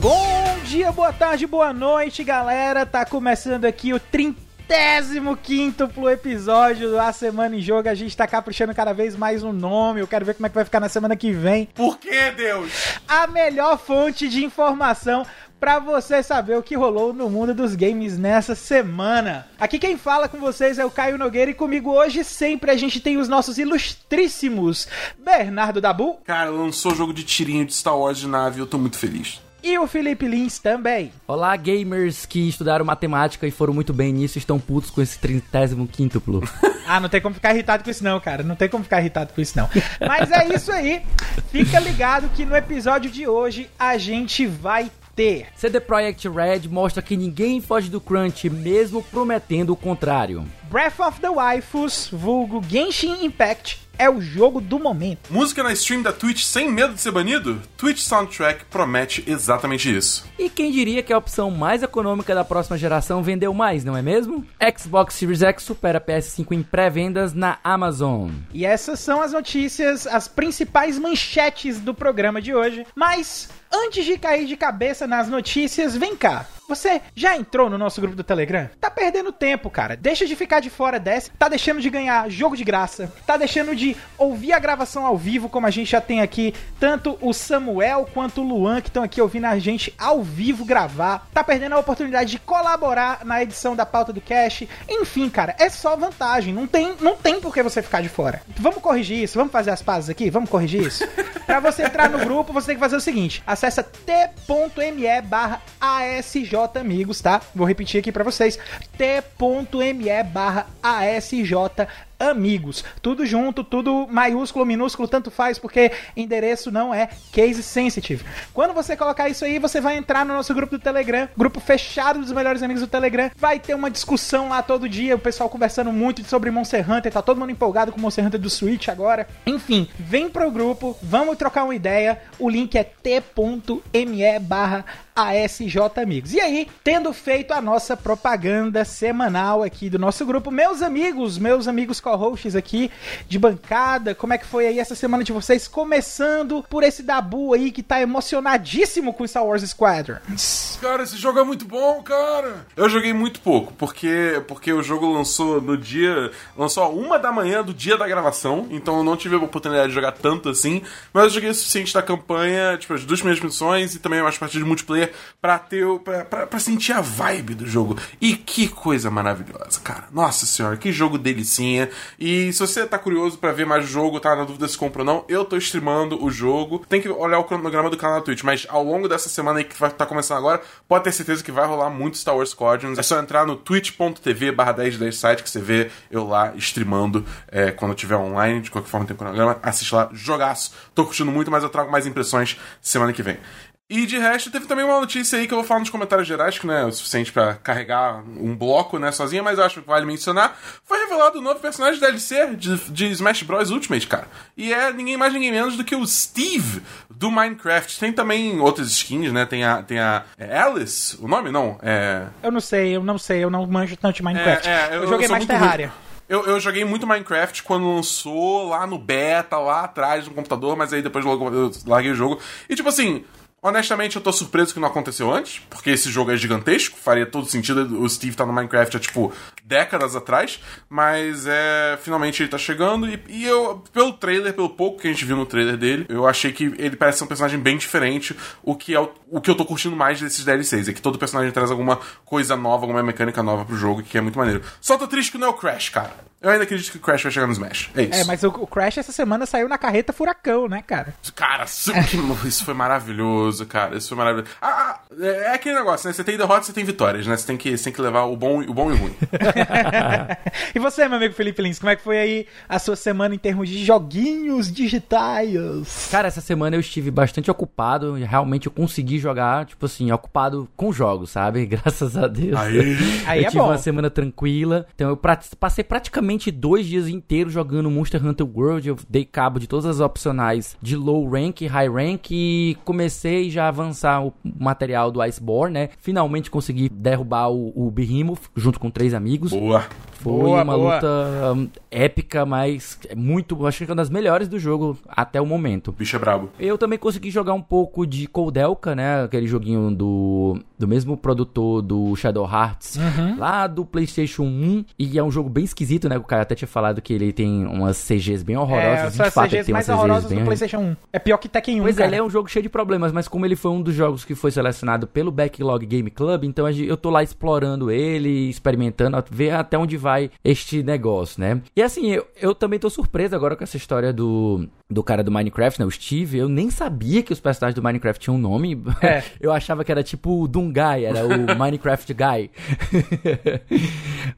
Bom dia, boa tarde, boa noite, galera. Tá começando aqui o 35 quíntuplo episódio da Semana em Jogo. A gente tá caprichando cada vez mais no nome. Eu quero ver como é que vai ficar na semana que vem. Por que, Deus? A melhor fonte de informação para você saber o que rolou no mundo dos games nessa semana. Aqui quem fala com vocês é o Caio Nogueira e comigo hoje sempre a gente tem os nossos ilustríssimos Bernardo Dabu Cara, lançou jogo de tirinho de Star Wars de nave e eu tô muito feliz. e o Felipe Lins também. Olá, gamers que estudaram matemática e foram muito bem nisso, estão putos com esse 35 quíntuplo. Ah, não tem como ficar irritado com isso não, cara. Não tem como ficar irritado com isso não. Mas é isso aí. Fica ligado que no episódio de hoje a gente vai ter CD Projekt Red mostra que ninguém foge do crunch, mesmo prometendo o contrário. Breath of the Waifus, vulgo Genshin Impact, é o jogo do momento. Música na stream da Twitch sem medo de ser banido? Twitch Soundtrack promete exatamente isso. E quem diria que a opção mais econômica da próxima geração vendeu mais, não é mesmo? Xbox Series X supera PS5 em pré-vendas na Amazon. E essas são as notícias, as principais manchetes do programa de hoje. Mas antes de cair de cabeça nas notícias, vem cá. Você já entrou no nosso grupo do Telegram? Tá perdendo tempo, cara. Deixa de ficar de fora dessa. Tá deixando de ganhar jogo de graça. Tá deixando de ouvir a gravação ao vivo, como a gente já tem aqui. Tanto o Samuel quanto o Luan que estão aqui ouvindo a gente ao vivo gravar. Tá perdendo a oportunidade de colaborar na edição da pauta do cast. Enfim, cara, é só vantagem. Não tem, não tem por que você ficar de fora. Vamos corrigir isso. Vamos fazer as pazes aqui? Vamos corrigir isso? Pra você entrar no grupo, você tem que fazer o seguinte: acessa t.me barra ASJ Amigos, tá? Vou repetir aqui pra vocês: t.me barra ASJ Amigos. Tudo junto, tudo maiúsculo, minúsculo, tanto faz, porque endereço não é case sensitive. Quando você colocar isso aí, você vai entrar no nosso grupo do Telegram, grupo fechado dos melhores amigos do Telegram. Vai ter uma discussão lá todo dia, o pessoal conversando muito sobre Monster Hunter, tá todo mundo empolgado com Monster Hunter do Switch agora. Enfim, vem pro grupo, vamos trocar uma ideia. O link é t.me barra ASJ Amigos. E aí, tendo feito a nossa propaganda semanal aqui do nosso grupo, meus amigos, meus amigos co-hosts aqui de bancada, como é que foi aí essa semana de vocês? Começando por esse Dabu aí que tá emocionadíssimo com Star Wars Squadron. Cara, esse jogo é muito bom, cara. Eu joguei muito pouco, porque porque o jogo lançou no dia. Lançou a uma da manhã do dia da gravação, então eu não tive a oportunidade de jogar tanto assim. Mas eu joguei o suficiente da campanha, tipo, as duas primeiras missões e também umas partidas de multiplayer pra ter. pra sentir a vibe do jogo. E que coisa maravilhosa, cara. Nossa senhora, que jogo delicinha. E se você tá curioso pra ver mais jogo, tá na dúvida se compra ou não, eu tô streamando o jogo. Tem que olhar o cronograma do canal da Twitch, mas ao longo dessa semana aí que vai tá começando agora, pode ter certeza que vai rolar muito Star Wars Squadrons. É só entrar no twitch.tv barra 1010 site que você vê eu lá streamando é, quando eu tiver online. De qualquer forma tem cronograma. Assiste lá, jogaço. Tô curtindo muito, mas eu trago mais impressões semana que vem. E de resto, teve também uma notícia aí que eu vou falar nos comentários gerais, que não é o suficiente pra carregar um bloco, né, sozinha, mas eu acho que vale mencionar. Foi revelado o novo personagem DLC de, de Smash Bros. Ultimate, cara. E é ninguém mais, ninguém menos do que o Steve do Minecraft. Tem também outras skins, né? Tem a, tem a é Alice, o nome? Não, é... Eu não sei, eu não sei, eu não manjo tanto de Minecraft. É, é, eu, eu joguei sou mais muito Terraria. ruim. Eu, eu joguei muito Minecraft quando lançou lá no beta, lá atrás no computador, mas aí depois logo eu larguei o jogo. E tipo assim, honestamente eu tô surpreso que não aconteceu antes, porque esse jogo é gigantesco, faria todo sentido o Steve tá no Minecraft há tipo décadas atrás, mas é. Finalmente ele tá chegando e, e eu, pelo trailer, pelo pouco que a gente viu no trailer dele, eu achei que ele parece ser um personagem bem diferente, o que é o, o que eu tô curtindo mais desses DLCs, é que todo personagem traz alguma coisa nova, alguma mecânica nova pro jogo, que é muito maneiro. Só tô triste que não é o Crash, cara. Eu ainda acredito que o Crash vai chegar no Smash. É isso. É, mas o, o Crash essa semana saiu na carreta furacão, né, cara? Cara, isso, isso foi maravilhoso, cara. Isso foi maravilhoso. Ah, ah, é é aquele negócio, né? Você tem derrotas, você tem vitórias, né? Você tem que, você tem que levar o bom, o bom e o ruim. e você, meu amigo Felipe Lins, como é que foi aí a sua semana em termos de joguinhos digitais? Cara, essa semana eu estive bastante ocupado. e Realmente eu consegui jogar, tipo assim, ocupado com jogos, sabe? Graças a Deus. Aí. Aí eu é tive bom. uma semana tranquila. Então eu passei praticamente dois dias inteiros jogando Monster Hunter World. Eu dei cabo de todas as opcionais de low rank, high rank e comecei já a avançar o material do Iceborne, né? Finalmente consegui derrubar o, o Behemoth junto com três amigos. Boa. Foi Boa, uma boa. luta hum, épica, mas é muito, acho que é uma das melhores do jogo até o momento. Bicho é brabo. Eu também consegui jogar um pouco de Coldelka, né? Aquele joguinho do, do mesmo produtor do Shadow Hearts, Uhum. lá do PlayStation 1. E é um jogo bem esquisito, né? O cara até tinha falado que ele tem umas CGs bem É, horrorosas. são de as fato, ele CGs tem umas mais CGs horrorosas bem do PlayStation 1. É pior que Tekken 1, Pois é, cara. ele é um jogo cheio de problemas, mas como ele foi um dos jogos que foi selecionado pelo Backlog Game Club, então eu tô lá explorando ele, experimentando, ver até onde vai este negócio, né? E assim, eu, eu também tô surpreso agora com essa história do, do cara do Minecraft, né? O Steve. Eu nem sabia que os personagens do Minecraft tinham um nome. É. Eu achava que era tipo o Dungai, era o Minecraft Guy.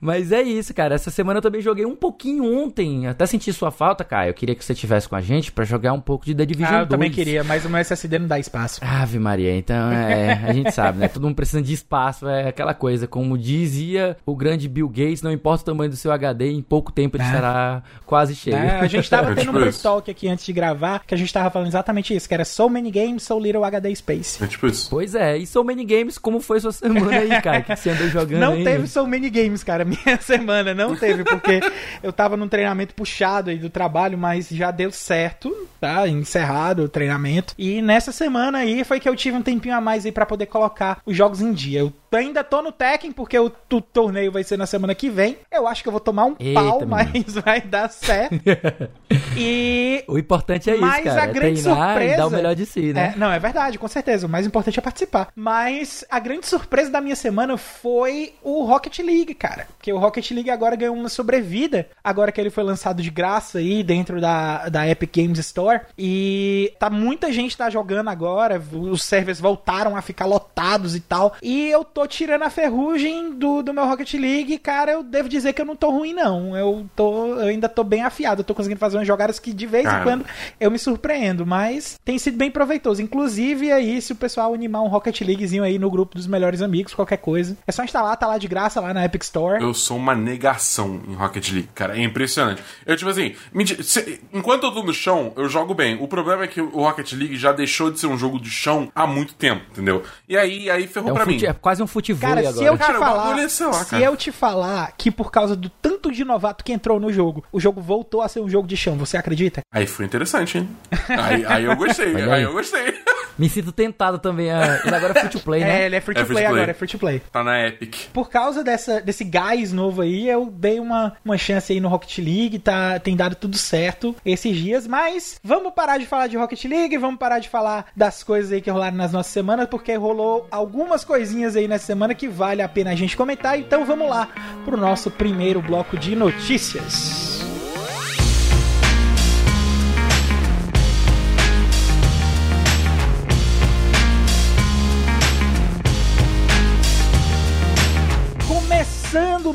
Mas é isso, cara. Essa semana eu também joguei um pouquinho ontem. Até senti sua falta, Caio. Eu queria que você estivesse com a gente pra jogar um pouco de The Division Ah, eu 2. também queria, mas o meu SSD não dá espaço. Ave Maria, então é, a gente sabe, né? Todo mundo precisa de espaço, é aquela coisa. Como dizia o grande Bill Gates, não importa o tamanho do seu HD, em pouco tempo ele Ah. estará quase cheio. É, a gente tava É tendo tipo um isso. talk aqui antes de gravar, que a gente tava falando exatamente isso, que era so many games, so little HD space. É tipo isso. Pois é, e So Many Games, como foi sua semana aí, cara? Que você andou jogando Não aí? teve so many games, cara, minha semana não teve, porque eu tava num treinamento puxado aí do trabalho, mas já deu certo, tá? Encerrado o treinamento. E nessa semana aí foi que eu tive um tempinho a mais aí pra poder colocar os jogos em dia. Eu ainda tô no Tekken, porque o, tu- torneio vai ser na semana que vem. Eu acho que eu vou tomar um Eita, pau, menino. mas vai dar certo. e O importante é isso, Mas cara. a é grande treinar surpresa. dar o melhor de si, né? É, não, é verdade, com certeza. O mais importante é participar. Mas a grande surpresa da minha semana foi o Rocket League, cara. Porque o Rocket League agora ganhou uma sobrevida. Agora que ele foi lançado de graça aí dentro da, da Epic Games Store. E tá muita gente tá jogando agora. Os servers voltaram a ficar lotados e tal. E eu tô tirando a ferrugem do, do meu Rocket League. Cara, eu devo dizer que eu não tô ruim, não. Eu, tô, eu ainda tô bem afiado. Eu tô conseguindo fazer umas jogadas que de vez em quando eu me surpreendo, mas tem sido bem proveitoso. Inclusive, aí, se o pessoal animar um Rocket Leaguezinho aí no grupo dos melhores amigos, qualquer coisa, é só instalar, tá lá de graça lá na Epic Store. Eu sou uma negação em Rocket League, cara. É impressionante. Eu, tipo assim, se- enquanto eu tô no chão, eu jogo bem. O problema é que o Rocket League já deixou de ser um jogo de chão há muito tempo, entendeu? E aí, aí ferrou É, um pra mim. é quase um futebol Cara, se agora. eu te Cara, falar, é, lá, se eu te falar que por causa do tanto de novato que entrou no jogo, o jogo voltou a ser um jogo de chão, você acredita? Aí foi interessante, hein? Aí, aí eu gostei, aí. eu gostei. Me sinto tentado também a... Ele agora é free to play, né? É, ele é free to É free play to play. agora, é free to play. Tá na Epic. Por causa dessa, desse gás novo aí, eu dei uma, uma chance aí no Rocket League, tá, tem dado tudo certo esses dias, mas vamos parar de falar de Rocket League, vamos parar de falar das coisas aí que rolaram nas nossas semanas, porque rolou algumas coisinhas aí nessa semana que vale a pena a gente comentar, então vamos lá pro nosso primeiro bloco de notícias.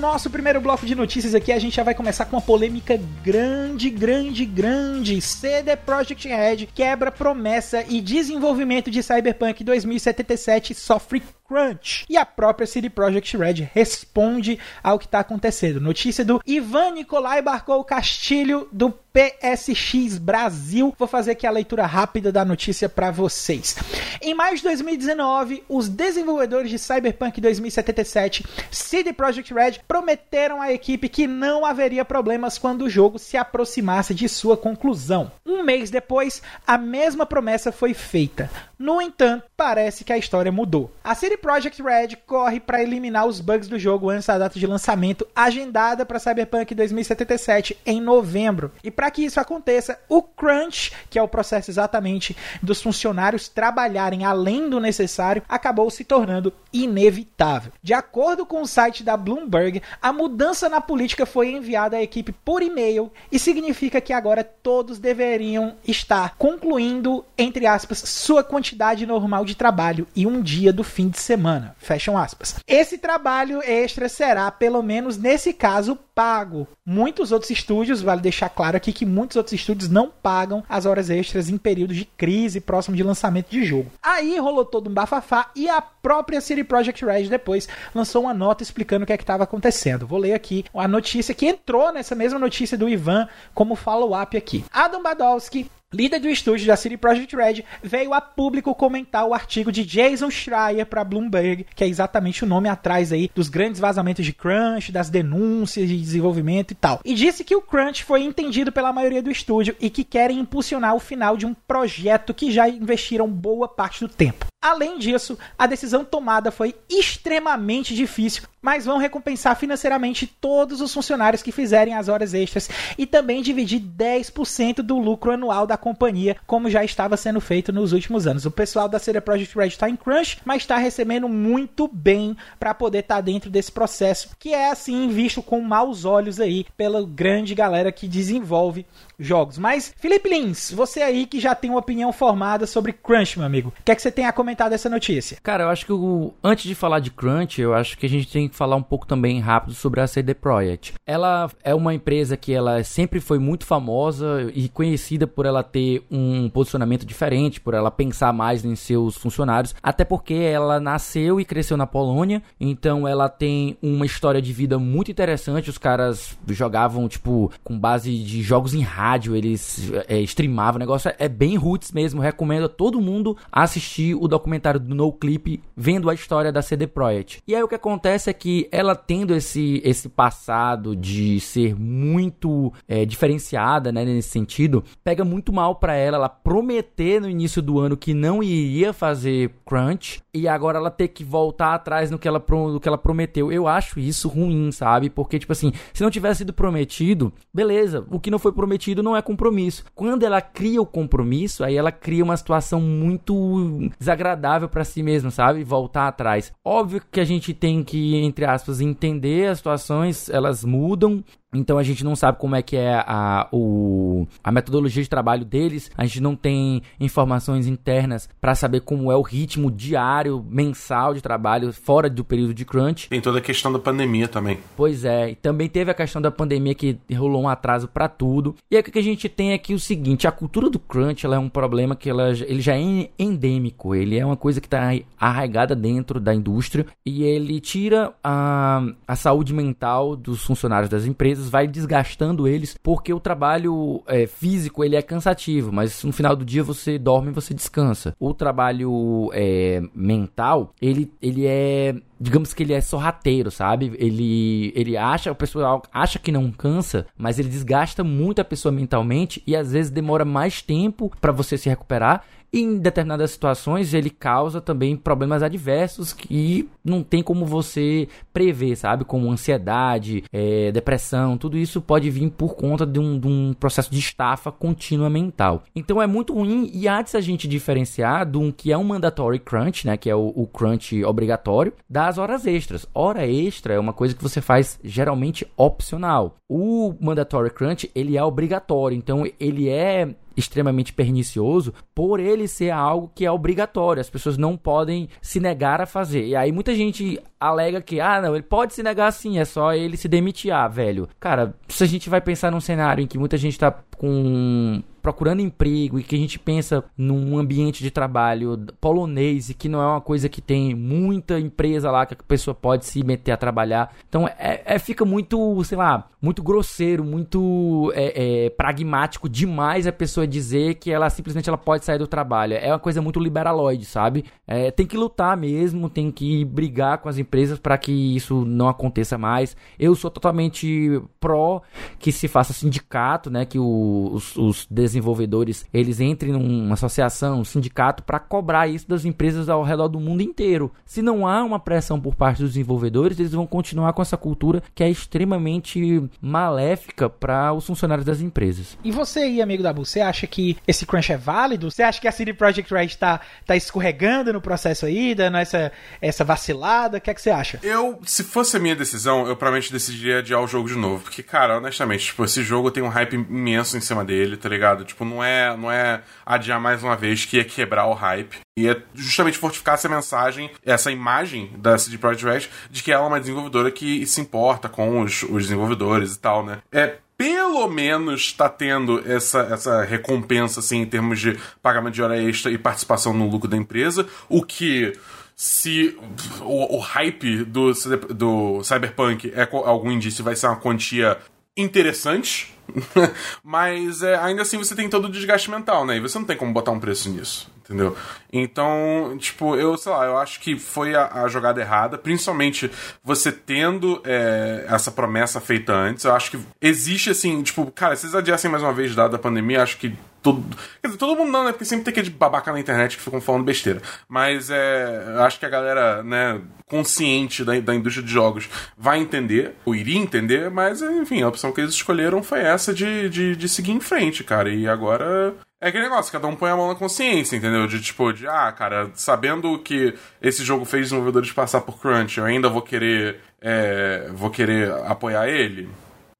Nosso primeiro bloco de notícias aqui, a gente já vai começar com uma polêmica grande, grande, grande. CD Projekt Red quebra promessa e desenvolvimento de Cyberpunk 2077 sofre crunch. E a própria CD Projekt Red responde ao que está acontecendo. Notícia do Ivan Nicolai Barcou Castilho do PSX Brasil. Vou fazer aqui a leitura rápida da notícia para vocês. Em maio de 2019, os desenvolvedores de Cyberpunk 2077, CD Projekt Red, prometeram à equipe que não haveria problemas quando o jogo se aproximasse de sua conclusão. Um mês depois, a mesma promessa foi feita. No entanto, parece que a história mudou. A CD Projekt Red corre para eliminar os bugs do jogo antes da data de lançamento agendada para Cyberpunk 2077 em novembro. E para que isso aconteça, o crunch, que é o processo exatamente dos funcionários trabalharem além do necessário, acabou se tornando inevitável. De acordo com o site da Bloomberg, a mudança na política foi enviada à equipe por e-mail e significa que agora todos deveriam estar concluindo, entre aspas, sua quantidade normal de trabalho e um dia do fim de semana. Fecham aspas. Esse trabalho extra será, pelo menos nesse caso, pago. Muitos outros estúdios, vale deixar claro aqui que muitos outros estúdios não pagam as horas extras em períodos de crise próximo de lançamento de jogo. Aí rolou todo um bafafá e a própria City Project Red depois lançou uma nota explicando o que é que estava acontecendo. Vou ler aqui a notícia que entrou nessa mesma notícia do Ivan como follow-up aqui. Adam Badowski líder do estúdio da City Project Red, veio a público comentar o artigo de Jason Schreier para Bloomberg, que é exatamente o nome atrás aí dos grandes vazamentos de crunch, das denúncias de desenvolvimento e tal. E disse que o crunch foi entendido pela maioria do estúdio e que querem impulsionar o final de um projeto que já investiram boa parte do tempo. Além disso, a decisão tomada foi extremamente difícil, mas vão recompensar financeiramente todos os funcionários que fizerem as horas extras e também dividir 10% do lucro anual da companhia, como já estava sendo feito nos últimos anos. O pessoal da CD Projekt Red está em crunch, mas está recebendo muito bem para poder estar tá dentro desse processo, que é assim visto com maus olhos aí pela grande galera que desenvolve jogos. Mas, Felipe Lins, você aí que já tem uma opinião formada sobre Crunch, meu amigo, o que é que você tem a comentar dessa notícia? Cara, eu acho que o... antes de falar de Crunch, eu acho que a gente tem que falar um pouco também rápido sobre a CD Projekt. Ela é uma empresa que ela sempre foi muito famosa e conhecida por ela ter um posicionamento diferente, por ela pensar mais em seus funcionários, até porque ela nasceu e cresceu na Polônia, então ela tem uma história de vida muito interessante. Os caras jogavam, tipo, com base de jogos em rádio eles é, streamavam, o negócio é, é bem roots mesmo. Recomendo a todo mundo assistir o documentário do No Clip, vendo a história da CD Projekt. E aí o que acontece é que ela tendo esse, esse passado de ser muito é, diferenciada, né, nesse sentido, pega muito mal para ela, ela prometer no início do ano que não iria fazer crunch e agora ela ter que voltar atrás no que ela, no que ela prometeu. Eu acho isso ruim, sabe? Porque, tipo assim, se não tivesse sido prometido, beleza, o que não foi prometido não é compromisso. Quando ela cria o compromisso, aí ela cria uma situação muito desagradável para si mesma, sabe? Voltar atrás. Óbvio que a gente tem que, entre aspas, entender as situações, elas mudam, então a gente não sabe como é que é a, o, a metodologia de trabalho deles, a gente não tem informações internas para saber como é o ritmo diário, mensal de trabalho fora do período de crunch. Tem toda a questão da pandemia também. Pois é, e também teve a questão da pandemia que rolou um atraso para tudo. E aí o que a gente tem aqui é o seguinte, a cultura do crunch ela é um problema que ela, ele já é endêmico, ele é uma coisa que está arraigada dentro da indústria e ele tira a, a saúde mental dos funcionários das empresas vezes vai desgastando eles, porque o trabalho é, físico ele é cansativo, mas no final do dia você dorme e você descansa. O trabalho é, mental, ele, ele é digamos que ele é sorrateiro, sabe? Ele, ele acha, o pessoal acha que não cansa, mas ele desgasta muito a pessoa mentalmente e às vezes demora mais tempo para você se recuperar em determinadas situações ele causa também problemas adversos que não tem como você prever, sabe? Como ansiedade, é, depressão, tudo isso pode vir por conta de um, de um, processo de estafa contínua mental. Então é muito ruim e antes a gente diferenciar do que é um mandatory crunch, né? Que é o, o crunch obrigatório, das horas extras. Hora extra é uma coisa que você faz geralmente opcional. O mandatory crunch ele é obrigatório, então ele é extremamente pernicioso por ele ser algo que é obrigatório. As pessoas não podem se negar a fazer. E aí muita gente alega que, ah, não, ele pode se negar sim, é só ele se demitir. Ah, velho. Cara, se a gente vai pensar num cenário em que muita gente tá com procurando emprego e que a gente pensa num ambiente de trabalho polonês e que não é uma coisa que tem muita empresa lá que a pessoa pode se meter a trabalhar. Então é, é fica muito, sei lá, muito grosseiro, muito é, é, pragmático demais a pessoa dizer que ela simplesmente ela pode sair do trabalho. É uma coisa muito liberaloide, sabe? É, tem que lutar mesmo, tem que brigar com as empresas para que isso não aconteça mais. Eu sou totalmente pró que se faça sindicato, né? Que os, os desenvolvedores eles entrem numa associação, um sindicato para cobrar isso das empresas ao redor do mundo inteiro. Se não há uma pressão por parte dos desenvolvedores, eles vão continuar com essa cultura que é extremamente maléfica para os funcionários das empresas. E você aí, amigo da Bu, você acha que esse crunch é válido? Você acha que a CD Projekt Red está tá escorregando no processo aí, dando essa, essa vacilada? O que é que você acha? Eu, se fosse a minha decisão, eu provavelmente decidiria adiar o jogo de novo. Porque, cara, honestamente, tipo, esse jogo tem um hype imenso em cima dele, tá ligado? Ligado? Tipo, não é, não é adiar mais uma vez que ia quebrar o hype. E é justamente fortificar essa mensagem, essa imagem da CD Projekt Red de que ela é uma desenvolvedora que se importa com os, os desenvolvedores e tal, né? É pelo menos está tendo essa, essa recompensa assim em termos de pagamento de hora extra e participação no lucro da empresa, o que se o, o hype do, do Cyberpunk é algum indício, vai ser uma quantia interessante. Mas é, ainda assim você tem todo o desgaste mental, né? E você não tem como botar um preço nisso, entendeu? Então, tipo, eu, sei lá, eu acho que foi a, a jogada errada, principalmente você tendo é, essa promessa feita antes. Eu acho que existe assim, tipo, cara, se eles adiassem mais uma vez dada a pandemia, acho que todo. Quer dizer, todo mundo não, né? Porque sempre tem aquele babaca na internet que ficam falando besteira. Mas é. Acho que a galera, né, consciente da, da indústria de jogos vai entender, ou iria entender, mas enfim, a opção que eles escolheram foi essa de, de, de seguir em frente, cara. E agora é aquele negócio, cada um põe a mão na consciência, entendeu? De tipo, de, ah, cara, sabendo que esse jogo fez desenvolvedores passar por crunch, eu ainda vou querer. É, vou querer apoiar ele.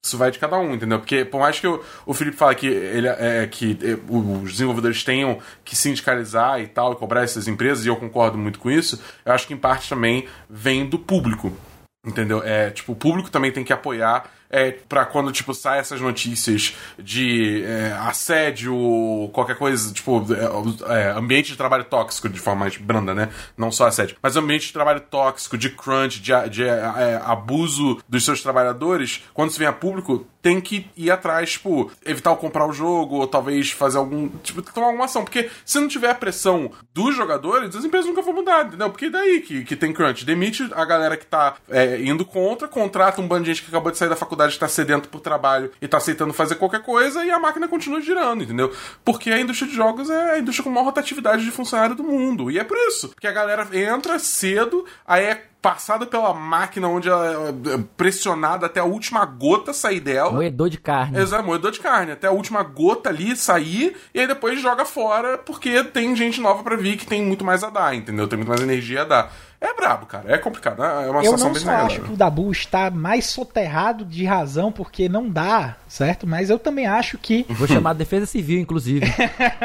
Isso vai de cada um, entendeu? Porque por mais que o, Felipe fale que, ele, é, que é, os desenvolvedores tenham que sindicalizar e tal, e cobrar essas empresas, e eu concordo muito com isso, eu acho que em parte também vem do público. Entendeu? É, tipo, o público também tem que apoiar é, para quando, tipo, sai essas notícias de é, assédio, qualquer coisa, tipo, é, é, ambiente de trabalho tóxico, de forma mais branda, né? Não só assédio, mas ambiente de trabalho tóxico, de crunch, de, de é, abuso dos seus trabalhadores, quando se vem a público, tem que ir atrás, tipo, evitar comprar o jogo, ou talvez fazer algum. Tipo, tomar alguma ação. Porque se não tiver a pressão dos jogadores, as empresas nunca vão mudar, entendeu? Porque daí que, que tem crunch. Demite a galera que tá é, indo contra, contrata um bando de gente que acabou de sair da faculdade está sedento por trabalho e está aceitando fazer qualquer coisa e a máquina continua girando, entendeu? Porque a indústria de jogos é a indústria com maior rotatividade de funcionário do mundo. E é por isso. Porque a galera entra cedo, aí é passada pela máquina onde ela é pressionada até a última gota sair dela. Moedor de carne. Exato, moedor de carne. Até a última gota ali sair e aí depois joga fora porque tem gente nova para vir que tem muito mais a dar, entendeu? Tem muito mais energia a dar. É brabo, cara. É complicado. É uma eu situação bem Eu não acho que o Dabu está mais soterrado de razão porque não dá, certo? Mas eu também acho que... Vou chamar a Defesa Civil, inclusive.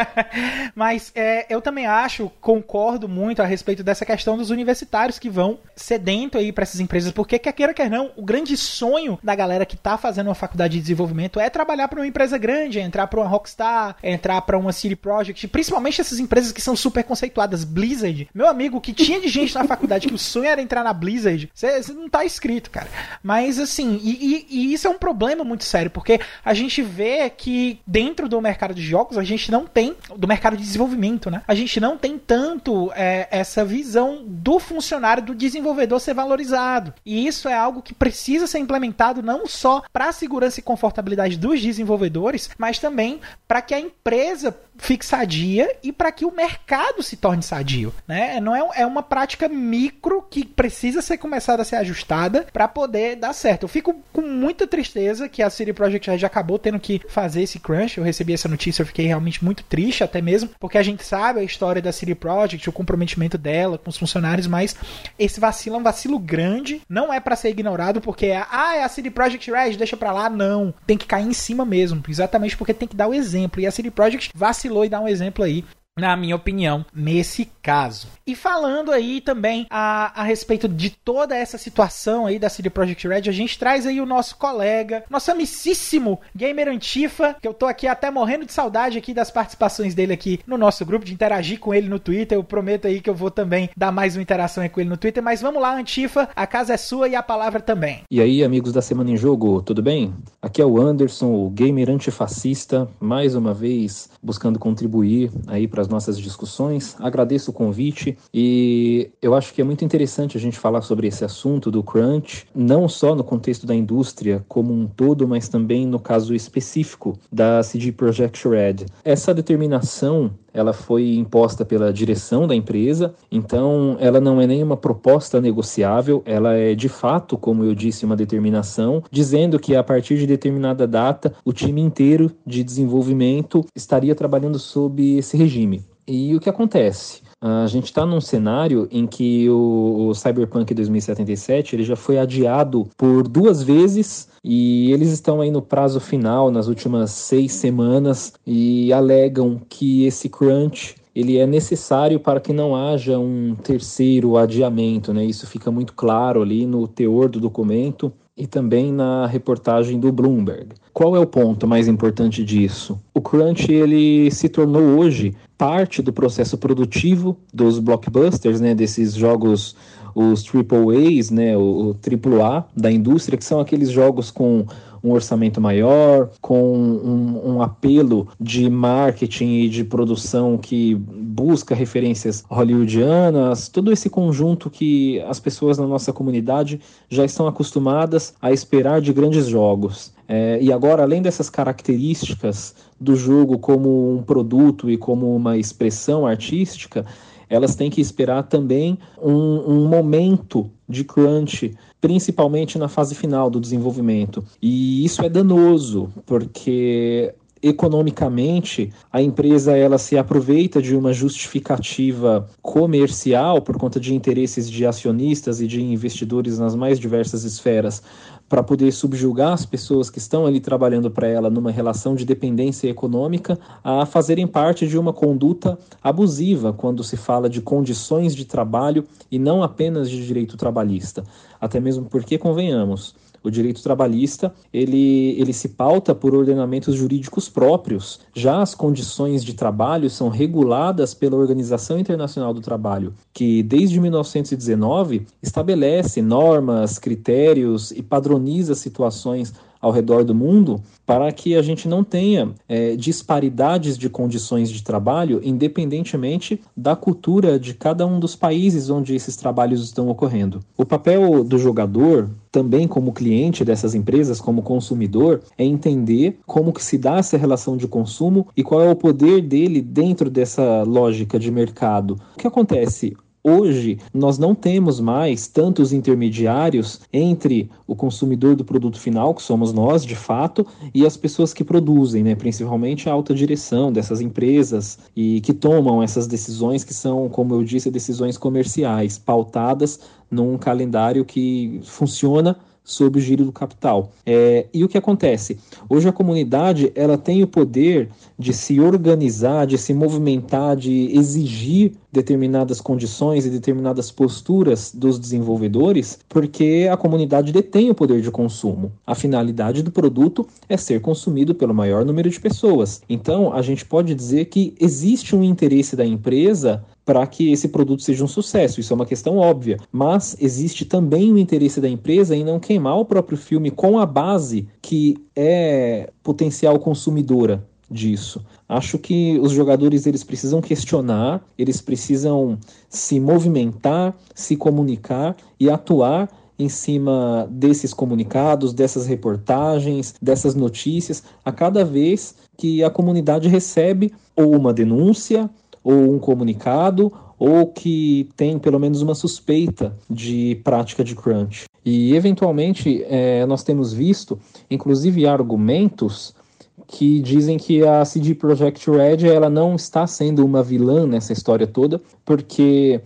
Mas é, eu também acho, concordo muito a respeito dessa questão dos universitários que vão sedento aí para essas empresas, porque quer queira, quer não, o grande sonho da galera que tá fazendo uma faculdade de desenvolvimento é trabalhar para uma empresa grande, é entrar para uma Rockstar, é entrar para uma City Project, principalmente essas empresas que são super conceituadas, Blizzard. Meu amigo, que tinha de gente na faculdade faculdade que o sonho era entrar na Blizzard, você não tá escrito, cara. Mas assim, e, e, e, isso é um problema muito sério, porque a gente vê que dentro do mercado de jogos a gente não tem, do mercado de desenvolvimento, né? A gente não tem tanto é, essa visão do funcionário, do desenvolvedor ser valorizado. E isso é algo que precisa ser implementado não só para a segurança e confortabilidade dos desenvolvedores, mas também para que a empresa fique sadia e para que o mercado se torne sadio, né? Não é, é uma prática micro que precisa ser começada a ser ajustada para poder dar certo. Eu fico com muita tristeza que a CD Projekt Red acabou tendo que fazer esse crunch. Eu recebi essa notícia, eu fiquei realmente muito triste até mesmo, porque a gente sabe a história da CD Projekt, o comprometimento dela com os funcionários, mas esse vacilo é um vacilo grande, não é para ser ignorado porque é, ah, é a CD Projekt Red, deixa para lá, não. Tem que cair em cima mesmo, exatamente porque tem que dar o exemplo. E a Projekt vacilou vacilou e dá um exemplo aí na minha opinião, nesse caso. E falando aí também a, a respeito de toda essa situação aí da CD Projekt Red, a gente traz aí o nosso colega, nosso amicíssimo Gamer Antifa, que eu tô aqui até morrendo de saudade aqui das participações dele aqui no nosso grupo, de interagir com ele no Twitter. Eu prometo aí que eu vou também dar mais uma interação aí com ele no Twitter. Mas vamos lá, Antifa, a casa é sua e a palavra também. E aí, amigos da Semana em Jogo, tudo bem? Aqui é o Anderson, o gamer antifascista, mais uma vez buscando contribuir aí para as nossas discussões. Agradeço o convite e eu acho que é muito interessante a gente falar sobre esse assunto do crunch, não só no contexto da indústria como um todo, mas também no caso específico da CD Projekt Red. Essa determinação ela foi imposta pela direção da empresa, então ela não é nenhuma proposta negociável, ela é de fato, como eu disse, uma determinação, dizendo que a partir de determinada data o time inteiro de desenvolvimento estaria trabalhando sob esse regime. E o que acontece? A gente está num cenário em que o, o Cyberpunk 2077 ele já foi adiado por duas vezes e eles estão aí no prazo final, nas últimas seis semanas, e alegam que esse crunch ele é necessário para que não haja um terceiro adiamento, né? Isso fica muito claro ali no teor do documento e também na reportagem do Bloomberg. Qual é o ponto mais importante disso? O crunch ele se tornou hoje parte do processo produtivo dos blockbusters, né, desses jogos os triple A's, né, o, o triplo A da indústria, que são aqueles jogos com um orçamento maior, com um, um, apelo de marketing e de produção que busca referências hollywoodianas, todo esse conjunto que as pessoas na nossa comunidade já estão acostumadas a esperar de grandes jogos. É, e agora, além dessas características do jogo como um produto e como uma expressão artística, elas têm que esperar também um, um momento de crunch, principalmente na fase final do desenvolvimento. E isso é danoso, porque economicamente a empresa ela se aproveita de uma justificativa comercial por conta de interesses de acionistas e de investidores nas mais diversas esferas para poder subjugar as pessoas que estão ali trabalhando para ela numa relação de dependência econômica a fazerem parte de uma conduta abusiva quando se fala de condições de trabalho e não apenas de direito trabalhista. Até mesmo porque, convenhamos, o direito trabalhista ele, ele se pauta por ordenamentos jurídicos próprios. Já as condições de trabalho são reguladas pela Organização Internacional do Trabalho, que desde 1919 estabelece normas, critérios e padroniza situações ao redor do mundo para que a gente não tenha é, disparidades de condições de trabalho, independentemente da cultura de cada um dos países onde esses trabalhos estão ocorrendo. O papel do jogador, também como cliente dessas empresas, como consumidor, é entender como que se dá essa relação de consumo e qual é o poder dele dentro dessa lógica de mercado. O que acontece? Hoje, nós não temos mais tantos intermediários entre o consumidor do produto final, que somos nós, de fato, e as pessoas que produzem, né? principalmente a alta direção dessas empresas e que tomam essas decisões que são, como eu disse, decisões comerciais, pautadas num calendário que funciona sob o giro do capital. É, e o que acontece? Hoje a comunidade ela tem o poder de se organizar, de se movimentar, de exigir determinadas condições e determinadas posturas dos desenvolvedores, porque a comunidade detém o poder de consumo. A finalidade do produto é ser consumido pelo maior número de pessoas. Então, a gente pode dizer que existe um interesse da empresa para que esse produto seja um sucesso. Isso é uma questão óbvia. Mas existe também o interesse da empresa em não queimar o próprio filme com a base que é potencial consumidora disso. Acho que os jogadores eles precisam questionar, eles precisam se movimentar, se comunicar e atuar em cima desses comunicados, dessas reportagens, dessas notícias, a cada vez que a comunidade recebe ou uma denúncia ou um comunicado ou que tem pelo menos uma suspeita de prática de crunch. E eventualmente é, nós temos visto, inclusive, argumentos que dizem que a CD Projekt Red ela não está sendo uma vilã nessa história toda, porque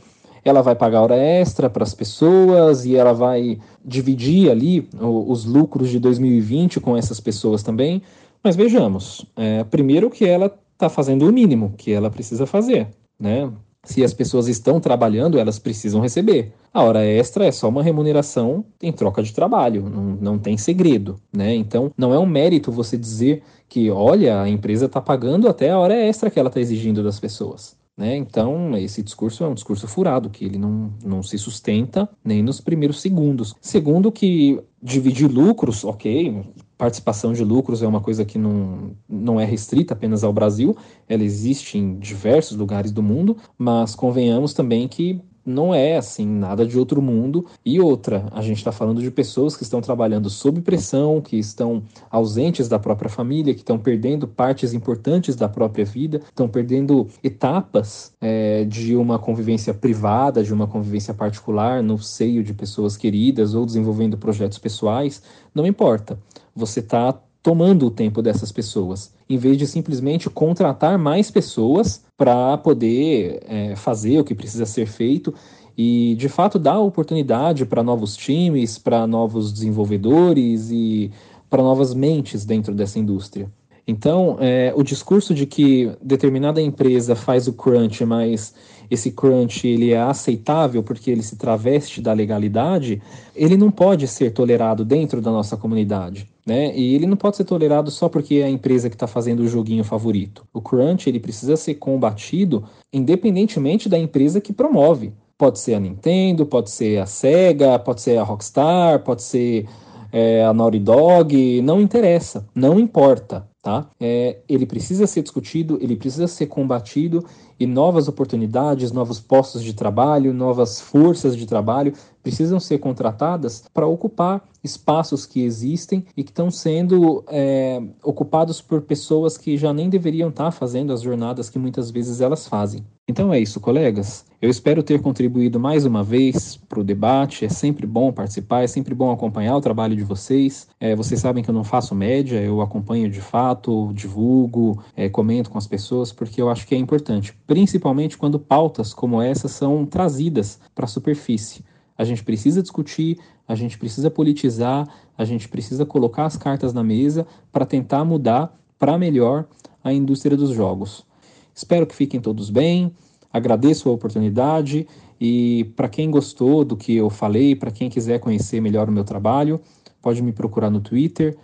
ela vai pagar hora extra para as pessoas e ela vai dividir ali os lucros de 2020 com essas pessoas também. Mas vejamos, é, primeiro que ela está fazendo o mínimo que ela precisa fazer, né? Se as pessoas estão trabalhando, elas precisam receber. A hora extra é só uma remuneração em troca de trabalho, não, não tem segredo, né? Então, não é um mérito você dizer que, olha, a empresa está pagando até a hora extra que ela está exigindo das pessoas. Né? Então, esse discurso é um discurso furado, que ele não, não se sustenta nem nos primeiros segundos. Segundo, que dividir lucros, ok, participação de lucros é uma coisa que não, não é restrita apenas ao Brasil, ela existe em diversos lugares do mundo, mas convenhamos também que não é assim nada de outro mundo. E outra, a gente está falando de pessoas que estão trabalhando sob pressão, que estão ausentes da própria família, que estão perdendo partes importantes da própria vida, estão perdendo etapas é, de uma convivência privada, de uma convivência particular no seio de pessoas queridas ou desenvolvendo projetos pessoais. Não importa. Você está tomando o tempo dessas pessoas, em vez de simplesmente contratar mais pessoas para poder é, fazer o que precisa ser feito e de fato dar oportunidade para novos times, para novos desenvolvedores e para novas mentes dentro dessa indústria. Então, é, o discurso de que determinada empresa faz o crunch, mas esse crunch ele é aceitável porque ele se traveste da legalidade, ele não pode ser tolerado dentro da nossa comunidade. Né? E ele não pode ser tolerado só porque é a empresa que está fazendo o joguinho favorito. O crunch ele precisa ser combatido independentemente da empresa que promove. Pode ser a Nintendo, pode ser a Sega, pode ser a Rockstar, pode ser é, a Naughty Dog, não interessa, não importa tá? É, ele precisa ser discutido, ele precisa ser combatido e novas oportunidades, novos postos de trabalho, novas forças de trabalho precisam ser contratadas para ocupar espaços que existem e que estão sendo é, ocupados por pessoas que já nem deveriam estar tá fazendo as jornadas que muitas vezes elas fazem. Então é isso, colegas. Eu espero ter contribuído mais uma vez para o debate. É sempre bom participar, é sempre bom acompanhar o trabalho de vocês. É, vocês sabem que eu não faço média, eu acompanho de fato, divulgo, é, comento com as pessoas, porque eu acho que é importante, principalmente quando pautas como essa são trazidas para a superfície. A gente precisa discutir, a gente precisa politizar, a gente precisa colocar as cartas na mesa para tentar mudar para melhor a indústria dos jogos. Espero que fiquem todos bem. Agradeço a oportunidade e para quem gostou do que eu falei, para quem quiser conhecer melhor o meu trabalho, pode me procurar no Twitter,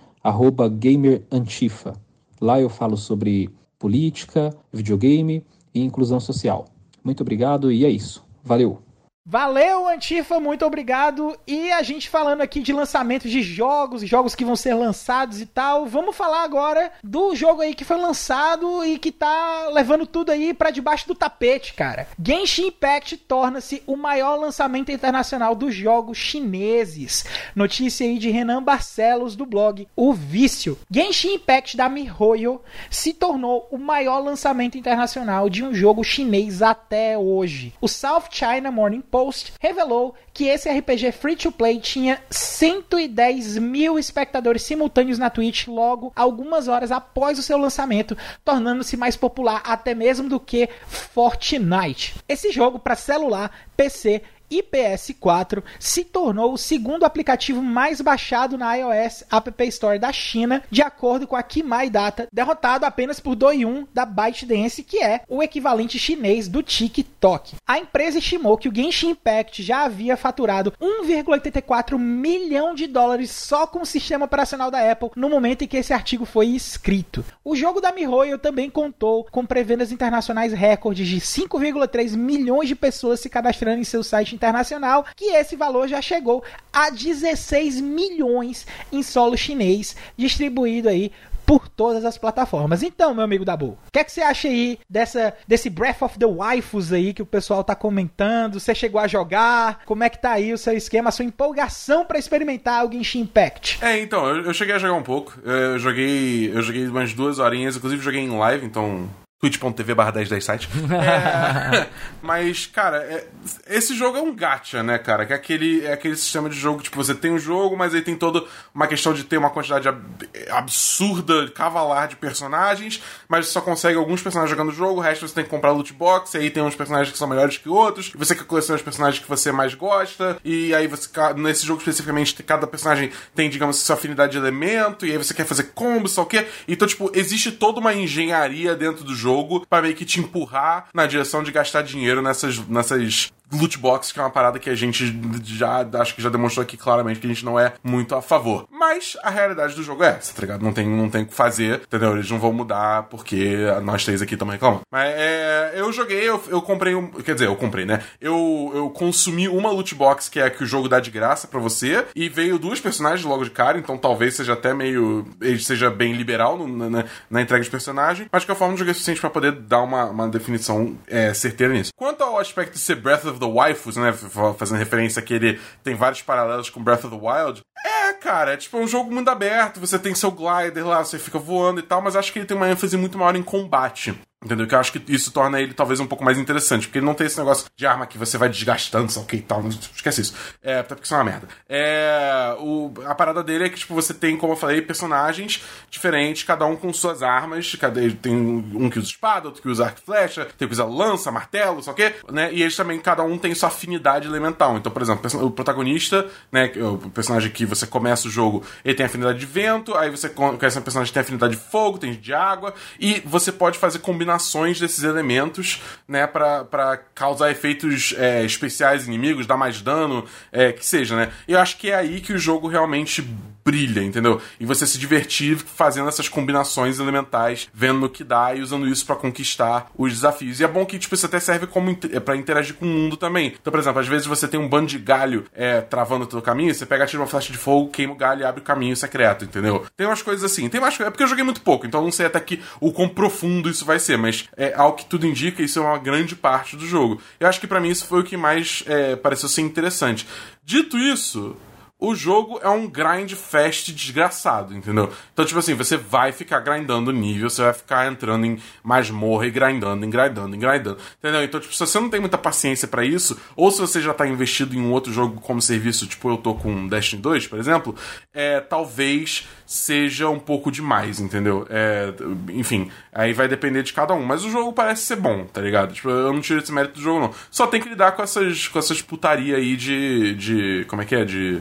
gamerantifa. Lá eu falo sobre política, videogame e inclusão social. Muito obrigado e é isso. Valeu! Valeu, Antifa, muito obrigado. E a gente falando aqui de lançamentos de jogos, jogos que vão ser lançados e tal. Vamos falar agora do jogo aí que foi lançado e que tá levando tudo aí para debaixo do tapete, cara. Genshin Impact torna-se o maior lançamento internacional dos jogos chineses. Notícia aí de Renan Barcelos do blog O Vício. Genshin Impact da MiHoYo se tornou o maior lançamento internacional de um jogo chinês até hoje. O South China Morning Post Post revelou que esse RPG free to play tinha 110 mil espectadores simultâneos na Twitch logo algumas horas após o seu lançamento, tornando-se mais popular até mesmo do que Fortnite. Esse jogo para celular, PC e PS4 se tornou o segundo aplicativo mais baixado na iOS App Store da China, de acordo com a Kimai Data, derrotado apenas por Douyin da ByteDance, que é o equivalente chinês do TikTok. A empresa estimou que o Genshin Impact já havia faturado 1,84 milhão de dólares só com o sistema operacional da Apple no momento em que esse artigo foi escrito. O jogo da MiHoYo também contou com pré-vendas internacionais recordes de 5,3 milhões de pessoas se cadastrando em seu site internacional, que esse valor já chegou a 16 milhões em solo chinês, distribuído aí por todas as plataformas. Então, meu amigo Dabu, o que, é que você acha aí dessa, desse Breath of the Waifus aí que o pessoal tá comentando? Você chegou a jogar? Como é que tá aí o seu esquema, a sua empolgação para experimentar o Genshin Impact? É, então, eu, eu, cheguei a jogar um pouco. Eu joguei, eu joguei umas duas horinhas, inclusive joguei em live, então twitch.tv barra 1010 site. É, mas, cara, é, esse jogo é um gacha, né, cara? Que é aquele, é aquele sistema de jogo, tipo, você tem um jogo, mas aí tem toda uma questão de ter uma quantidade ab absurda, cavalar de personagens, mas você só consegue alguns personagens jogando o jogo, o resto você tem que comprar loot box, e aí tem uns personagens que são melhores que outros, você quer colecionar os personagens que você mais gosta, e aí você, nesse jogo especificamente, cada personagem tem, digamos, sua afinidade de elemento, e aí você quer fazer combos, só o quê. Então, tipo, existe toda uma engenharia dentro do jogo jogo para meio que te empurrar na direção de gastar dinheiro nessas, nessas loot box, que é uma parada que a gente já acho que já demonstrou aqui claramente que a gente não é muito a favor. Mas a realidade do jogo é essa, tá ligado? Não tem, não tem o que fazer, entendeu? Eles não vão mudar porque nós três aqui estamos reclamando. Mas é, eu joguei, eu, eu comprei um. Quer dizer, eu comprei, né? Eu, eu consumi uma loot box que é a que o jogo dá de graça para você e veio duas personagens logo de cara, então talvez seja até meio. Ele seja bem liberal no, na, na, entrega de personagem, mas de qualquer forma não joguei o suficiente pra poder dar uma, uma definição é, certeira nisso. Quanto ao aspecto de ser Breath of the Waifus, né? Fazendo referência que ele tem vários paralelos com Breath of the Wild. É, cara, é tipo um jogo mundo aberto, você tem seu glider lá, você fica voando e tal, mas acho que ele tem uma ênfase muito maior em combate. Entendeu? Que eu acho que isso torna ele talvez um pouco mais interessante, porque ele não tem esse negócio de arma que você vai desgastando, o que e tal. Esquece isso. É, até porque isso é uma merda. É, o, a parada dele é que, tipo, você tem, como eu falei, personagens diferentes, cada um com suas armas. Cada, tem um que usa espada, outro que usa arco e flecha, tem que usa lança, martelo, o quê? Né? E eles também, cada um tem sua afinidade elemental. Então, por exemplo, o protagonista, né, o personagem que você começa o jogo, ele tem afinidade de vento, aí você conhece um personagem que tem afinidade de fogo, tem de água, e você pode fazer combinações combinações desses elementos, né, para causar efeitos é, especiais inimigos, dar mais dano, é, que seja, né? Eu acho que é aí que o jogo realmente brilha, entendeu? E você se divertir fazendo essas combinações elementais, vendo o que dá e usando isso para conquistar os desafios. E é bom que, tipo, isso até serve como é, para interagir com o mundo também. Então, por exemplo, às vezes você tem um bando de galho é, travando o teu caminho, você pega, tira uma flecha de fogo, queima o galho e abre o caminho secreto, entendeu? Tem umas coisas assim. Tem mais É porque eu joguei muito pouco, então não sei até que o quão profundo isso vai ser, mas é, ao que tudo indica, isso é uma grande parte do jogo. Eu acho que para mim isso foi o que mais é, pareceu ser interessante. Dito isso, o jogo é um grind fast desgraçado, entendeu? Então, tipo assim, você vai ficar grindando nível, você vai ficar entrando em masmorra e grindando, e grindando, e grindando, entendeu? Então, tipo, se você não tem muita paciência para isso, ou se você já tá investido em um outro jogo como serviço, tipo eu tô com Destiny 2, por exemplo, é, talvez seja um pouco demais, entendeu? É, enfim, aí vai depender de cada um. Mas o jogo parece ser bom, tá ligado? Tipo, eu não tiro esse mérito do jogo, não. Só tem que lidar com essas, com essas putaria aí de. de. como é que é? De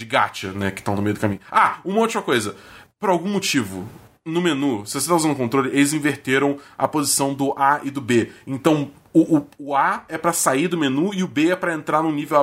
de gacha, né, que estão no meio do caminho. Ah, uma outra coisa. Por algum motivo, no menu, se você está usando o controle, eles inverteram a posição do A e do B. Então, o, o, o, A é para sair do menu e o B é para entrar no nível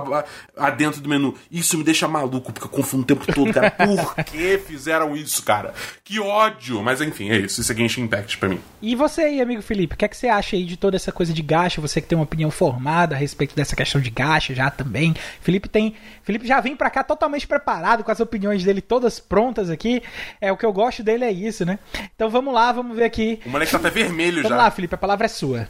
adentro do menu. Isso me deixa maluco, porque eu confundo o tempo todo, cara. Por que fizeram isso, cara? Que ódio! Mas enfim, é isso. Isso é Genshin Impact pra mim. E você aí, amigo Felipe, o que é que você acha aí de toda essa coisa de gacha? Você que tem uma opinião formada a respeito dessa questão de gacha já também. Felipe tem. Felipe já vem pra cá totalmente preparado, com as opiniões dele todas prontas aqui. É, o que eu gosto dele é isso, né? Então vamos lá, vamos ver aqui. O moleque tá até vermelho vamos já. Vamos lá, Felipe, a palavra é sua.